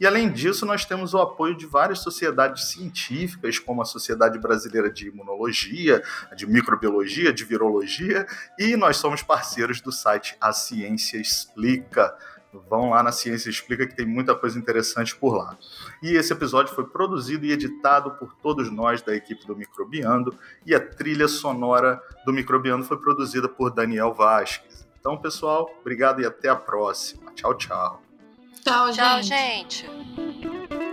e além disso, nós temos o apoio de várias sociedades científicas, como a Sociedade Brasileira de Imunologia, de Microbiologia, de Virologia, e nós somos parceiros do site A Ciência Explica. Vão lá na Ciência Explica que tem muita coisa interessante por lá. E esse episódio foi produzido e editado por todos nós da equipe do Microbiando e a trilha sonora do Microbiando foi produzida por Daniel Vasquez. Então, pessoal, obrigado e até a próxima. Tchau, tchau. Tchau, Tchau, gente. gente.